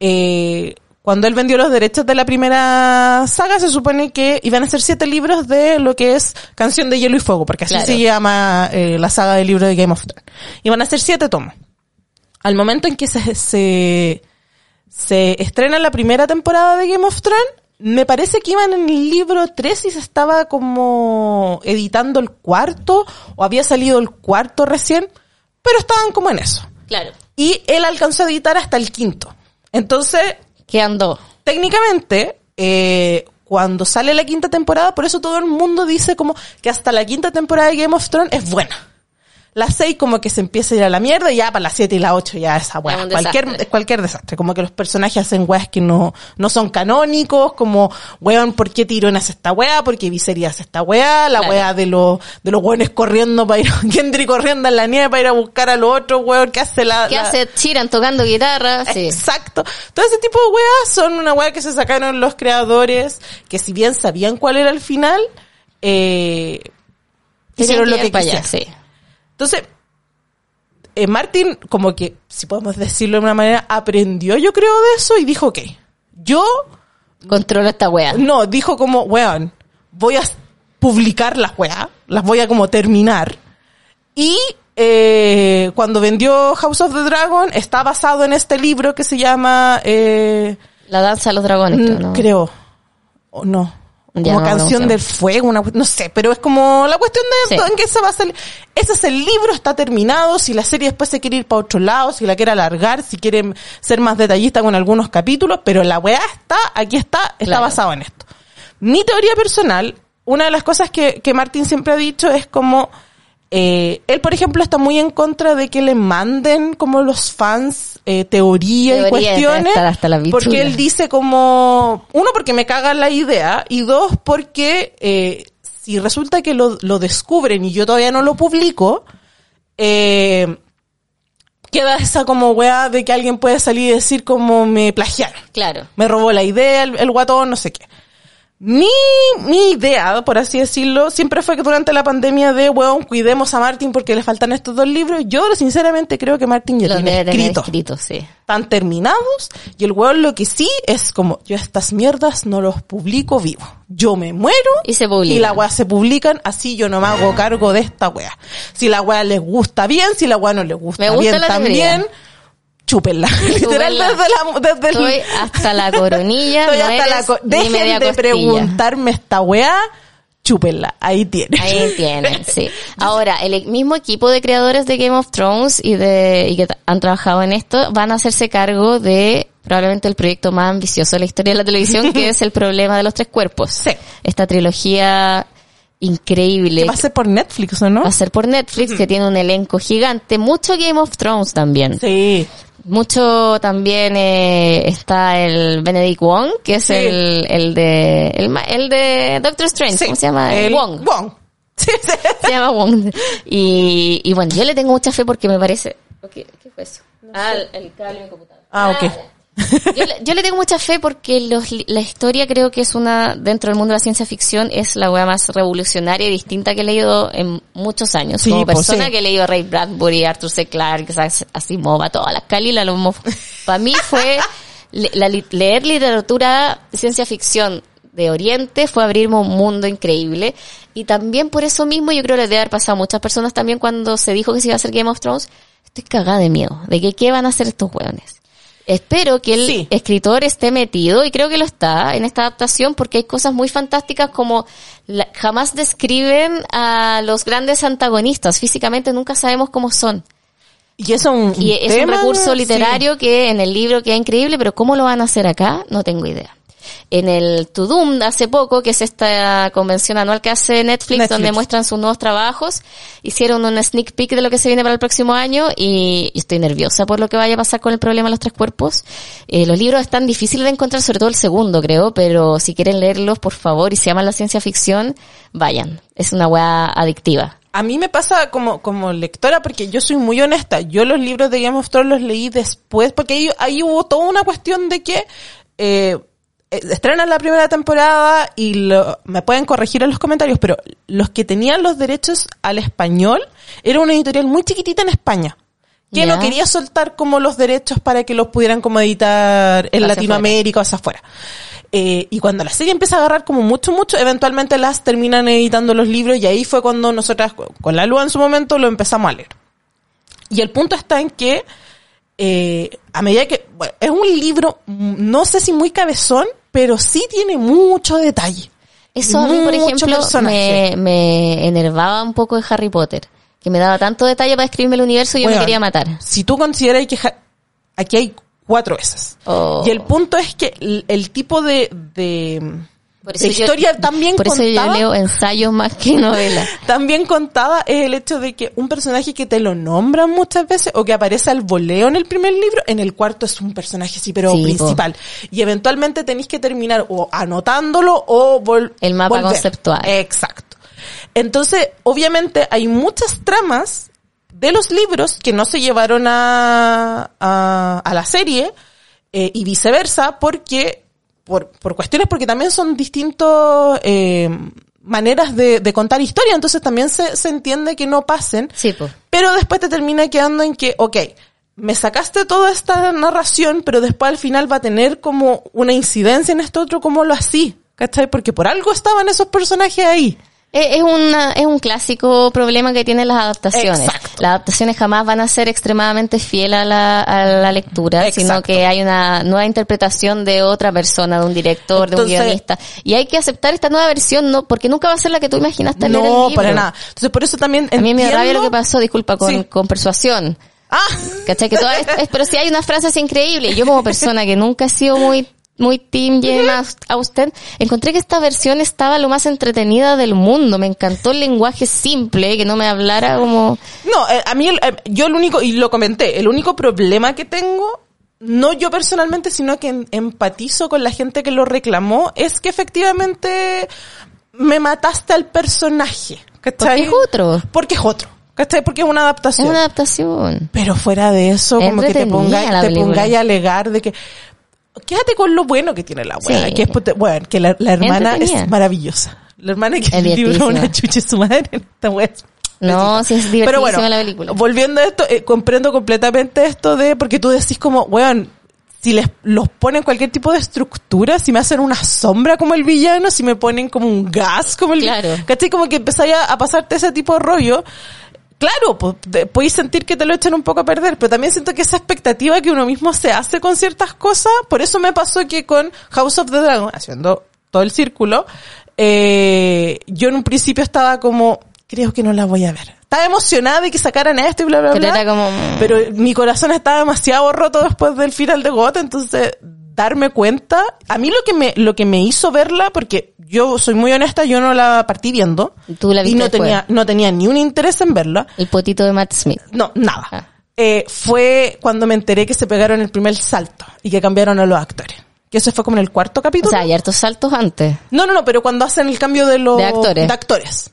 S4: eh, cuando él vendió los derechos de la primera saga, se supone que iban a ser siete libros de lo que es Canción de Hielo y Fuego, porque así
S1: Claro.
S4: se llama eh, la saga de libros de Game of Thrones. Iban a ser siete tomos. Al momento en que se, se, se estrena la primera temporada de Game of Thrones, me parece que iban en el libro 3 y se estaba como editando el cuarto, o había salido el cuarto recién, pero estaban como en eso.
S1: Claro.
S4: Y él alcanzó a editar hasta el quinto. Entonces,
S1: Que andó.
S4: técnicamente, eh, cuando sale la quinta temporada, por eso todo el mundo dice como que hasta la quinta temporada de Game of Thrones es buena. La 6 como que se empieza a ir a la mierda y ya para la 7 y la 8 ya esa
S1: Es
S4: weá. Cualquier,
S1: desastre.
S4: es cualquier desastre. Como que los personajes hacen weas que no, no son canónicos, como, weón, ¿por qué Tirón hace esta wea? ¿Por qué Viserys hace esta wea? La
S1: Claro.
S4: wea de los, de los weones corriendo para ir, Gendry corriendo en la nieve para ir a buscar a los otros, weón, ¿qué hace la,
S1: ¿Qué
S4: la-
S1: hace Chiran tocando guitarra? Sí.
S4: Exacto. Todo ese tipo de weas son una wea que se sacaron los creadores, que si bien sabían cuál era el final, eh, hicieron lo que
S1: ir para allá,
S4: quisieron.
S1: sí.
S4: Entonces, eh, Martin, como que, si podemos decirlo de una manera, aprendió, yo creo, de eso y dijo, ok, yo
S1: Controla esta wea.
S4: no, dijo como, weón, voy a publicar las weas, las voy a como terminar. Y eh, cuando vendió House of the Dragon, está basado en este libro que se llama, eh,
S1: La danza de los dragones, creo, ¿no?
S4: creo, o no, como
S1: no,
S4: canción
S1: no
S4: del fuego, una, no sé, pero es como la cuestión de
S1: Sí.
S4: en qué se basa el, ese es el libro, está terminado, si la serie después se quiere ir para otro lado, si la quiere alargar, si quiere ser más detallista con algunos capítulos, pero la weá está, aquí está, está
S1: Claro.
S4: basado en esto. Mi teoría personal, una de las cosas que, que Martín siempre ha dicho es como, eh, él, por ejemplo, está muy en contra de que le manden como los fans eh, teoría,
S1: Teoría,
S4: y cuestiones.
S1: hasta la
S4: porque él dice como, uno, porque me caga la idea, y dos, porque eh, si resulta que lo, lo descubren y yo todavía no lo publico, eh, queda esa como weá de que alguien puede salir y decir como me plagiaron
S1: Claro.
S4: me robó la idea, el, el guatón, no sé qué. Mi, mi idea, por así decirlo, siempre fue que durante la pandemia de, weón, cuidemos a Martin porque le faltan estos dos libros. Yo sinceramente creo que Martin ya
S1: Lo
S4: tiene escrito.
S1: escrito, sí.
S4: Están terminados y el weón lo que sí es como, yo estas mierdas no los publico vivo. Yo me muero
S1: Y se publican.
S4: y la weá se publican, así yo no me hago cargo de esta weá. Si la weá les gusta bien, si la weá no les gusta,
S1: Me gusta
S4: bien
S1: la
S4: también. Chúpenla. Literal desde la, desde el-
S1: hasta la coronilla,
S4: Estoy
S1: no
S4: hasta la co- Dejen
S1: media
S4: de
S1: costilla.
S4: preguntarme esta weá, chúpenla. Ahí tiene.
S1: Ahí tienen, sí. Ahora, el mismo equipo de creadores de Game of Thrones y de y que han trabajado en esto van a hacerse cargo de probablemente el proyecto más ambicioso de la historia de la televisión, que es el problema de los tres cuerpos.
S4: Sí.
S1: Esta trilogía increíble.
S4: Que va a ser por Netflix, ¿o no?
S1: Va a ser por Netflix, que tiene un elenco gigante. Mucho Game of Thrones también.
S4: Sí.
S1: Mucho también eh, está el Benedict Wong, que es
S4: Sí.
S1: el, el de el, ma- el de Doctor Strange,
S4: sí.
S1: ¿cómo se llama?
S4: El
S1: Wong.
S4: Wong. Sí, sí.
S1: Se llama Wong. Y, y bueno, yo le tengo mucha fe porque me parece... ¿Qué, qué fue eso? ah, el, el cable de mi computadora.
S4: Ah, ok.
S1: ya. Yo, le- yo le tengo mucha fe porque los la historia creo que es una, dentro del mundo de la ciencia ficción, es la wea más revolucionaria y distinta que he leído en muchos años.
S4: Sí,
S1: Como
S4: pues,
S1: persona
S4: sí.
S1: que he leído a Ray Bradbury, Arthur C. Clarke, Asimov, a todas las Cali, la Para mí fue le- la leer literatura ciencia ficción de Oriente fue abrirme un mundo increíble y también por eso mismo yo creo que le debe haber pasado a muchas personas también cuando se dijo que se iba a hacer Game of Thrones estoy cagada de miedo de que qué van a hacer estos hueones espero que el
S4: Sí.
S1: escritor esté metido y creo que lo está en esta adaptación porque hay cosas muy fantásticas como la- jamás describen a los grandes antagonistas físicamente nunca sabemos cómo son
S4: Y eso es un,
S1: y es un recurso
S4: sí.
S1: literario que en el libro queda increíble, pero ¿cómo lo van a hacer acá? No tengo idea. En el Tudum de hace poco, que es esta convención anual que hace Netflix,
S4: Netflix.
S1: donde muestran sus nuevos trabajos, hicieron un sneak peek de lo que se viene para el próximo año y, y estoy nerviosa por lo que vaya a pasar con el problema de los tres cuerpos. Eh, los libros están difíciles de encontrar, sobre todo el segundo, creo, pero si quieren leerlos, por favor, y se llaman la ciencia ficción, vayan. Es una weá adictiva.
S4: A mí me pasa como, como lectora, porque yo soy muy honesta. Yo los libros de Game of Thrones los leí después, porque ahí, ahí hubo toda una cuestión de que eh, estrenan la primera temporada y lo- me pueden corregir en los comentarios, pero los que tenían los derechos al español era una editorial muy chiquitita en España. Que
S1: Ya.
S4: no quería soltar como los derechos para que los pudieran como editar en
S1: Hacia
S4: Latinoamérica o hacia afuera. Eh, y cuando la serie empieza a agarrar como mucho, mucho, eventualmente las terminan editando los libros y ahí fue cuando nosotras, con la luz en su momento, lo empezamos a leer. Y el punto está en que, eh, a medida que, bueno, es un libro, no sé si muy cabezón, pero sí tiene mucho detalle.
S1: Eso a mí, por ejemplo, me, me enervaba un poco de Harry Potter, que me daba tanto detalle para escribirme el universo y yo me quería matar.
S4: Si tú consideras que aquí hay cuatro esas.
S1: Oh.
S4: Y el punto es que el, el tipo de, de,
S1: Por
S4: de historia también
S1: Por eso yo leo ensayos más que novelas.
S4: también contada es el hecho de que un personaje que te lo nombran muchas veces o que aparece al voleo en el primer libro, en el cuarto es un personaje sí, pero
S1: Sí, po.
S4: principal. Y eventualmente tenéis que terminar o anotándolo o vol
S1: El mapa
S4: volver.
S1: conceptual.
S4: Exacto. Entonces, obviamente hay muchas tramas de los libros que no se llevaron a, a, a la serie eh, y viceversa porque por, por cuestiones porque también son distintos eh, maneras de, de contar historia entonces también se, se entiende que no pasen
S1: Sí, pues.
S4: pero después te termina quedando en que ok me sacaste toda esta narración, pero después al final va a tener como una incidencia en esto otro, como lo así, ¿cachai? Porque por algo estaban esos personajes ahí.
S1: Es, una, es un clásico problema que tienen las adaptaciones.
S4: Exacto.
S1: Las adaptaciones jamás van a ser extremadamente fiel a la, a la lectura, sino que hay una nueva interpretación de otra persona, de un director, de un guionista. Y hay que aceptar esta nueva versión, no, porque nunca va a ser la que tú imaginaste leer el
S4: No,
S1: libro.
S4: para nada. Entonces por eso también
S1: A mí me rabia lo que pasó, disculpa, con,
S4: Sí.
S1: con persuasión.
S4: Ah,
S1: ¿Cachai? Que toda es- pero sí hay unas frases increíbles. Yo como persona que nunca he sido muy muy team Jane Austen, encontré que esta versión estaba lo más entretenida del mundo. Me encantó el lenguaje simple, que no me hablara como...
S4: No, eh, a mí, el- eh, yo el único, y lo comenté, el único problema que tengo, no yo personalmente, sino que en- empatizo con la gente que lo reclamó, es que efectivamente me mataste al personaje. ¿cachai?
S1: Porque es otro.
S4: Porque es otro. ¿Cachai? Porque es una
S1: Es
S4: adaptación.
S1: una adaptación.
S4: Pero fuera de eso,
S1: Es
S4: como que te pongáis te pongáis a alegar de que quédate con lo bueno que tiene la wea,
S1: Sí.
S4: que es bueno, que la, la hermana es maravillosa. La hermana que
S1: Es
S4: libro una chucha su madre en esta wea.
S1: No, sí es divertidísima
S4: Pero bueno,
S1: la película.
S4: volviendo a esto, eh, comprendo completamente esto de, porque tú decís como, weón, si les los ponen cualquier tipo de estructura, si me hacen una sombra como el villano, si me ponen como un gas como el
S1: Claro.
S4: ¿cachai? Como que empezáis a, a pasarte ese tipo de rollo. Claro, pues, podéis sentir que te lo echan un poco a perder, pero también siento que esa expectativa que uno mismo se hace con ciertas cosas, por eso me pasó que con House of the Dragon, haciendo todo el círculo, eh, yo en un principio estaba como, creo que no la voy a ver. Estaba emocionada de que sacaran esto y bla, bla,
S1: Pero
S4: bla.
S1: era como, mm.
S4: Pero mi corazón estaba demasiado roto después del final de Gota, entonces darme cuenta, a mí lo que me, lo que me hizo verla, porque yo soy muy honesta, yo no la partí viendo.
S1: Tú la
S4: y
S1: viste
S4: no
S1: después.
S4: tenía, no tenía ni un interés en verla.
S1: El potito de Matt Smith.
S4: No, nada.
S1: Ah.
S4: Eh, fue cuando me enteré que se pegaron el primer salto y que cambiaron a los actores. Que eso fue como en el cuarto
S1: O
S4: capítulo.
S1: sea, hay hartos saltos antes.
S4: no, no, no, pero cuando hacen el cambio de los
S1: De actores.
S4: de actores.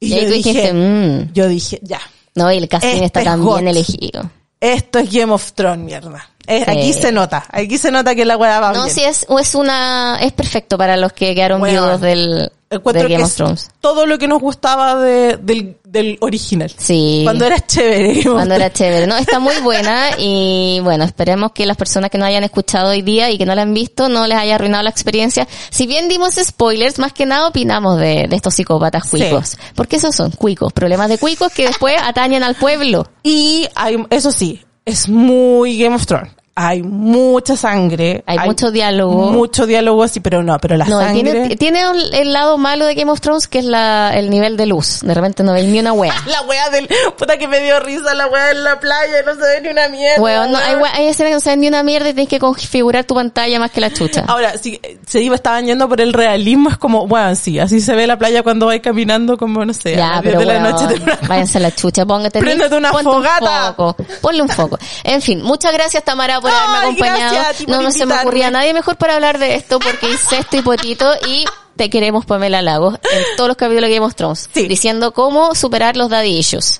S4: Y,
S1: Y
S4: yo dije,
S1: dijiste, mm.
S4: yo dije, ya,
S1: No, y el casting
S4: Este
S1: está
S4: es
S1: bien elegido.
S4: esto es Game of Thrones, mierda. Eh,
S1: Sí.
S4: Aquí se nota, aquí se nota que la weá va
S1: No,
S4: bien.
S1: sí es, es una, es perfecto para los que quedaron
S4: Bueno,
S1: viudos del,
S4: Encuentro
S1: de Game of
S4: es
S1: Thrones.
S4: todo lo que nos gustaba de- del, del original.
S1: Sí.
S4: Cuando era chévere.
S1: Cuando era chévere. No, está muy buena y bueno, esperemos que las personas que no hayan escuchado hoy día y que no la han visto no les haya arruinado la experiencia. Si bien dimos spoilers, más que nada opinamos de, de estos psicópatas
S4: Sí.
S1: cuicos. Porque esos son cuicos, problemas de cuicos que después atañen al pueblo.
S4: Y hay, eso sí, es muy Game of Thrones. Hay mucha sangre.
S1: Hay mucho diálogo.
S4: Mucho diálogo, sí, pero no, pero la
S1: No,
S4: sangre.
S1: tiene, tiene el, lado malo de Game of Thrones que es la, el nivel de luz. De repente no veis ni una wea.
S4: La wea del, puta que me dio risa la wea en la playa y no se ve ni una mierda.
S1: Weón, no, hay, wea- escenas que no se ven ni una mierda y tienes que configurar tu pantalla más que la chucha.
S4: Ahora, si se iba, estaban yendo por el realismo, es como, bueno, sí, así se ve la playa cuando vais caminando como, no sé,
S1: Ya,
S4: las 10
S1: pero
S4: de la noche. te-
S1: váyanse a la chucha, póngate
S4: Préndete una
S1: un
S4: fogata.
S1: foco, ponle un foco. En fin, muchas gracias Tamara por haberme
S4: Ay,
S1: acompañado.
S4: gracias
S1: no, no se me ocurría nadie mejor para hablar de esto porque incesto y potito y te queremos Pamela Lagos en todos los capítulos que Thrones,
S4: Sí.
S1: diciendo cómo superar los daddy issues.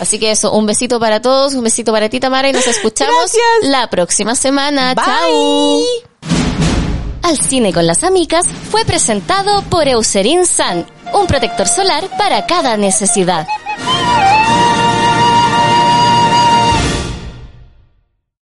S1: Así que eso, un besito para todos, un besito para ti Tamara y nos escuchamos
S4: Gracias.
S1: la próxima semana.
S4: Bye.
S1: Chao. Al cine con las amigas fue presentado por Eucerin Sun, un protector solar para cada necesidad.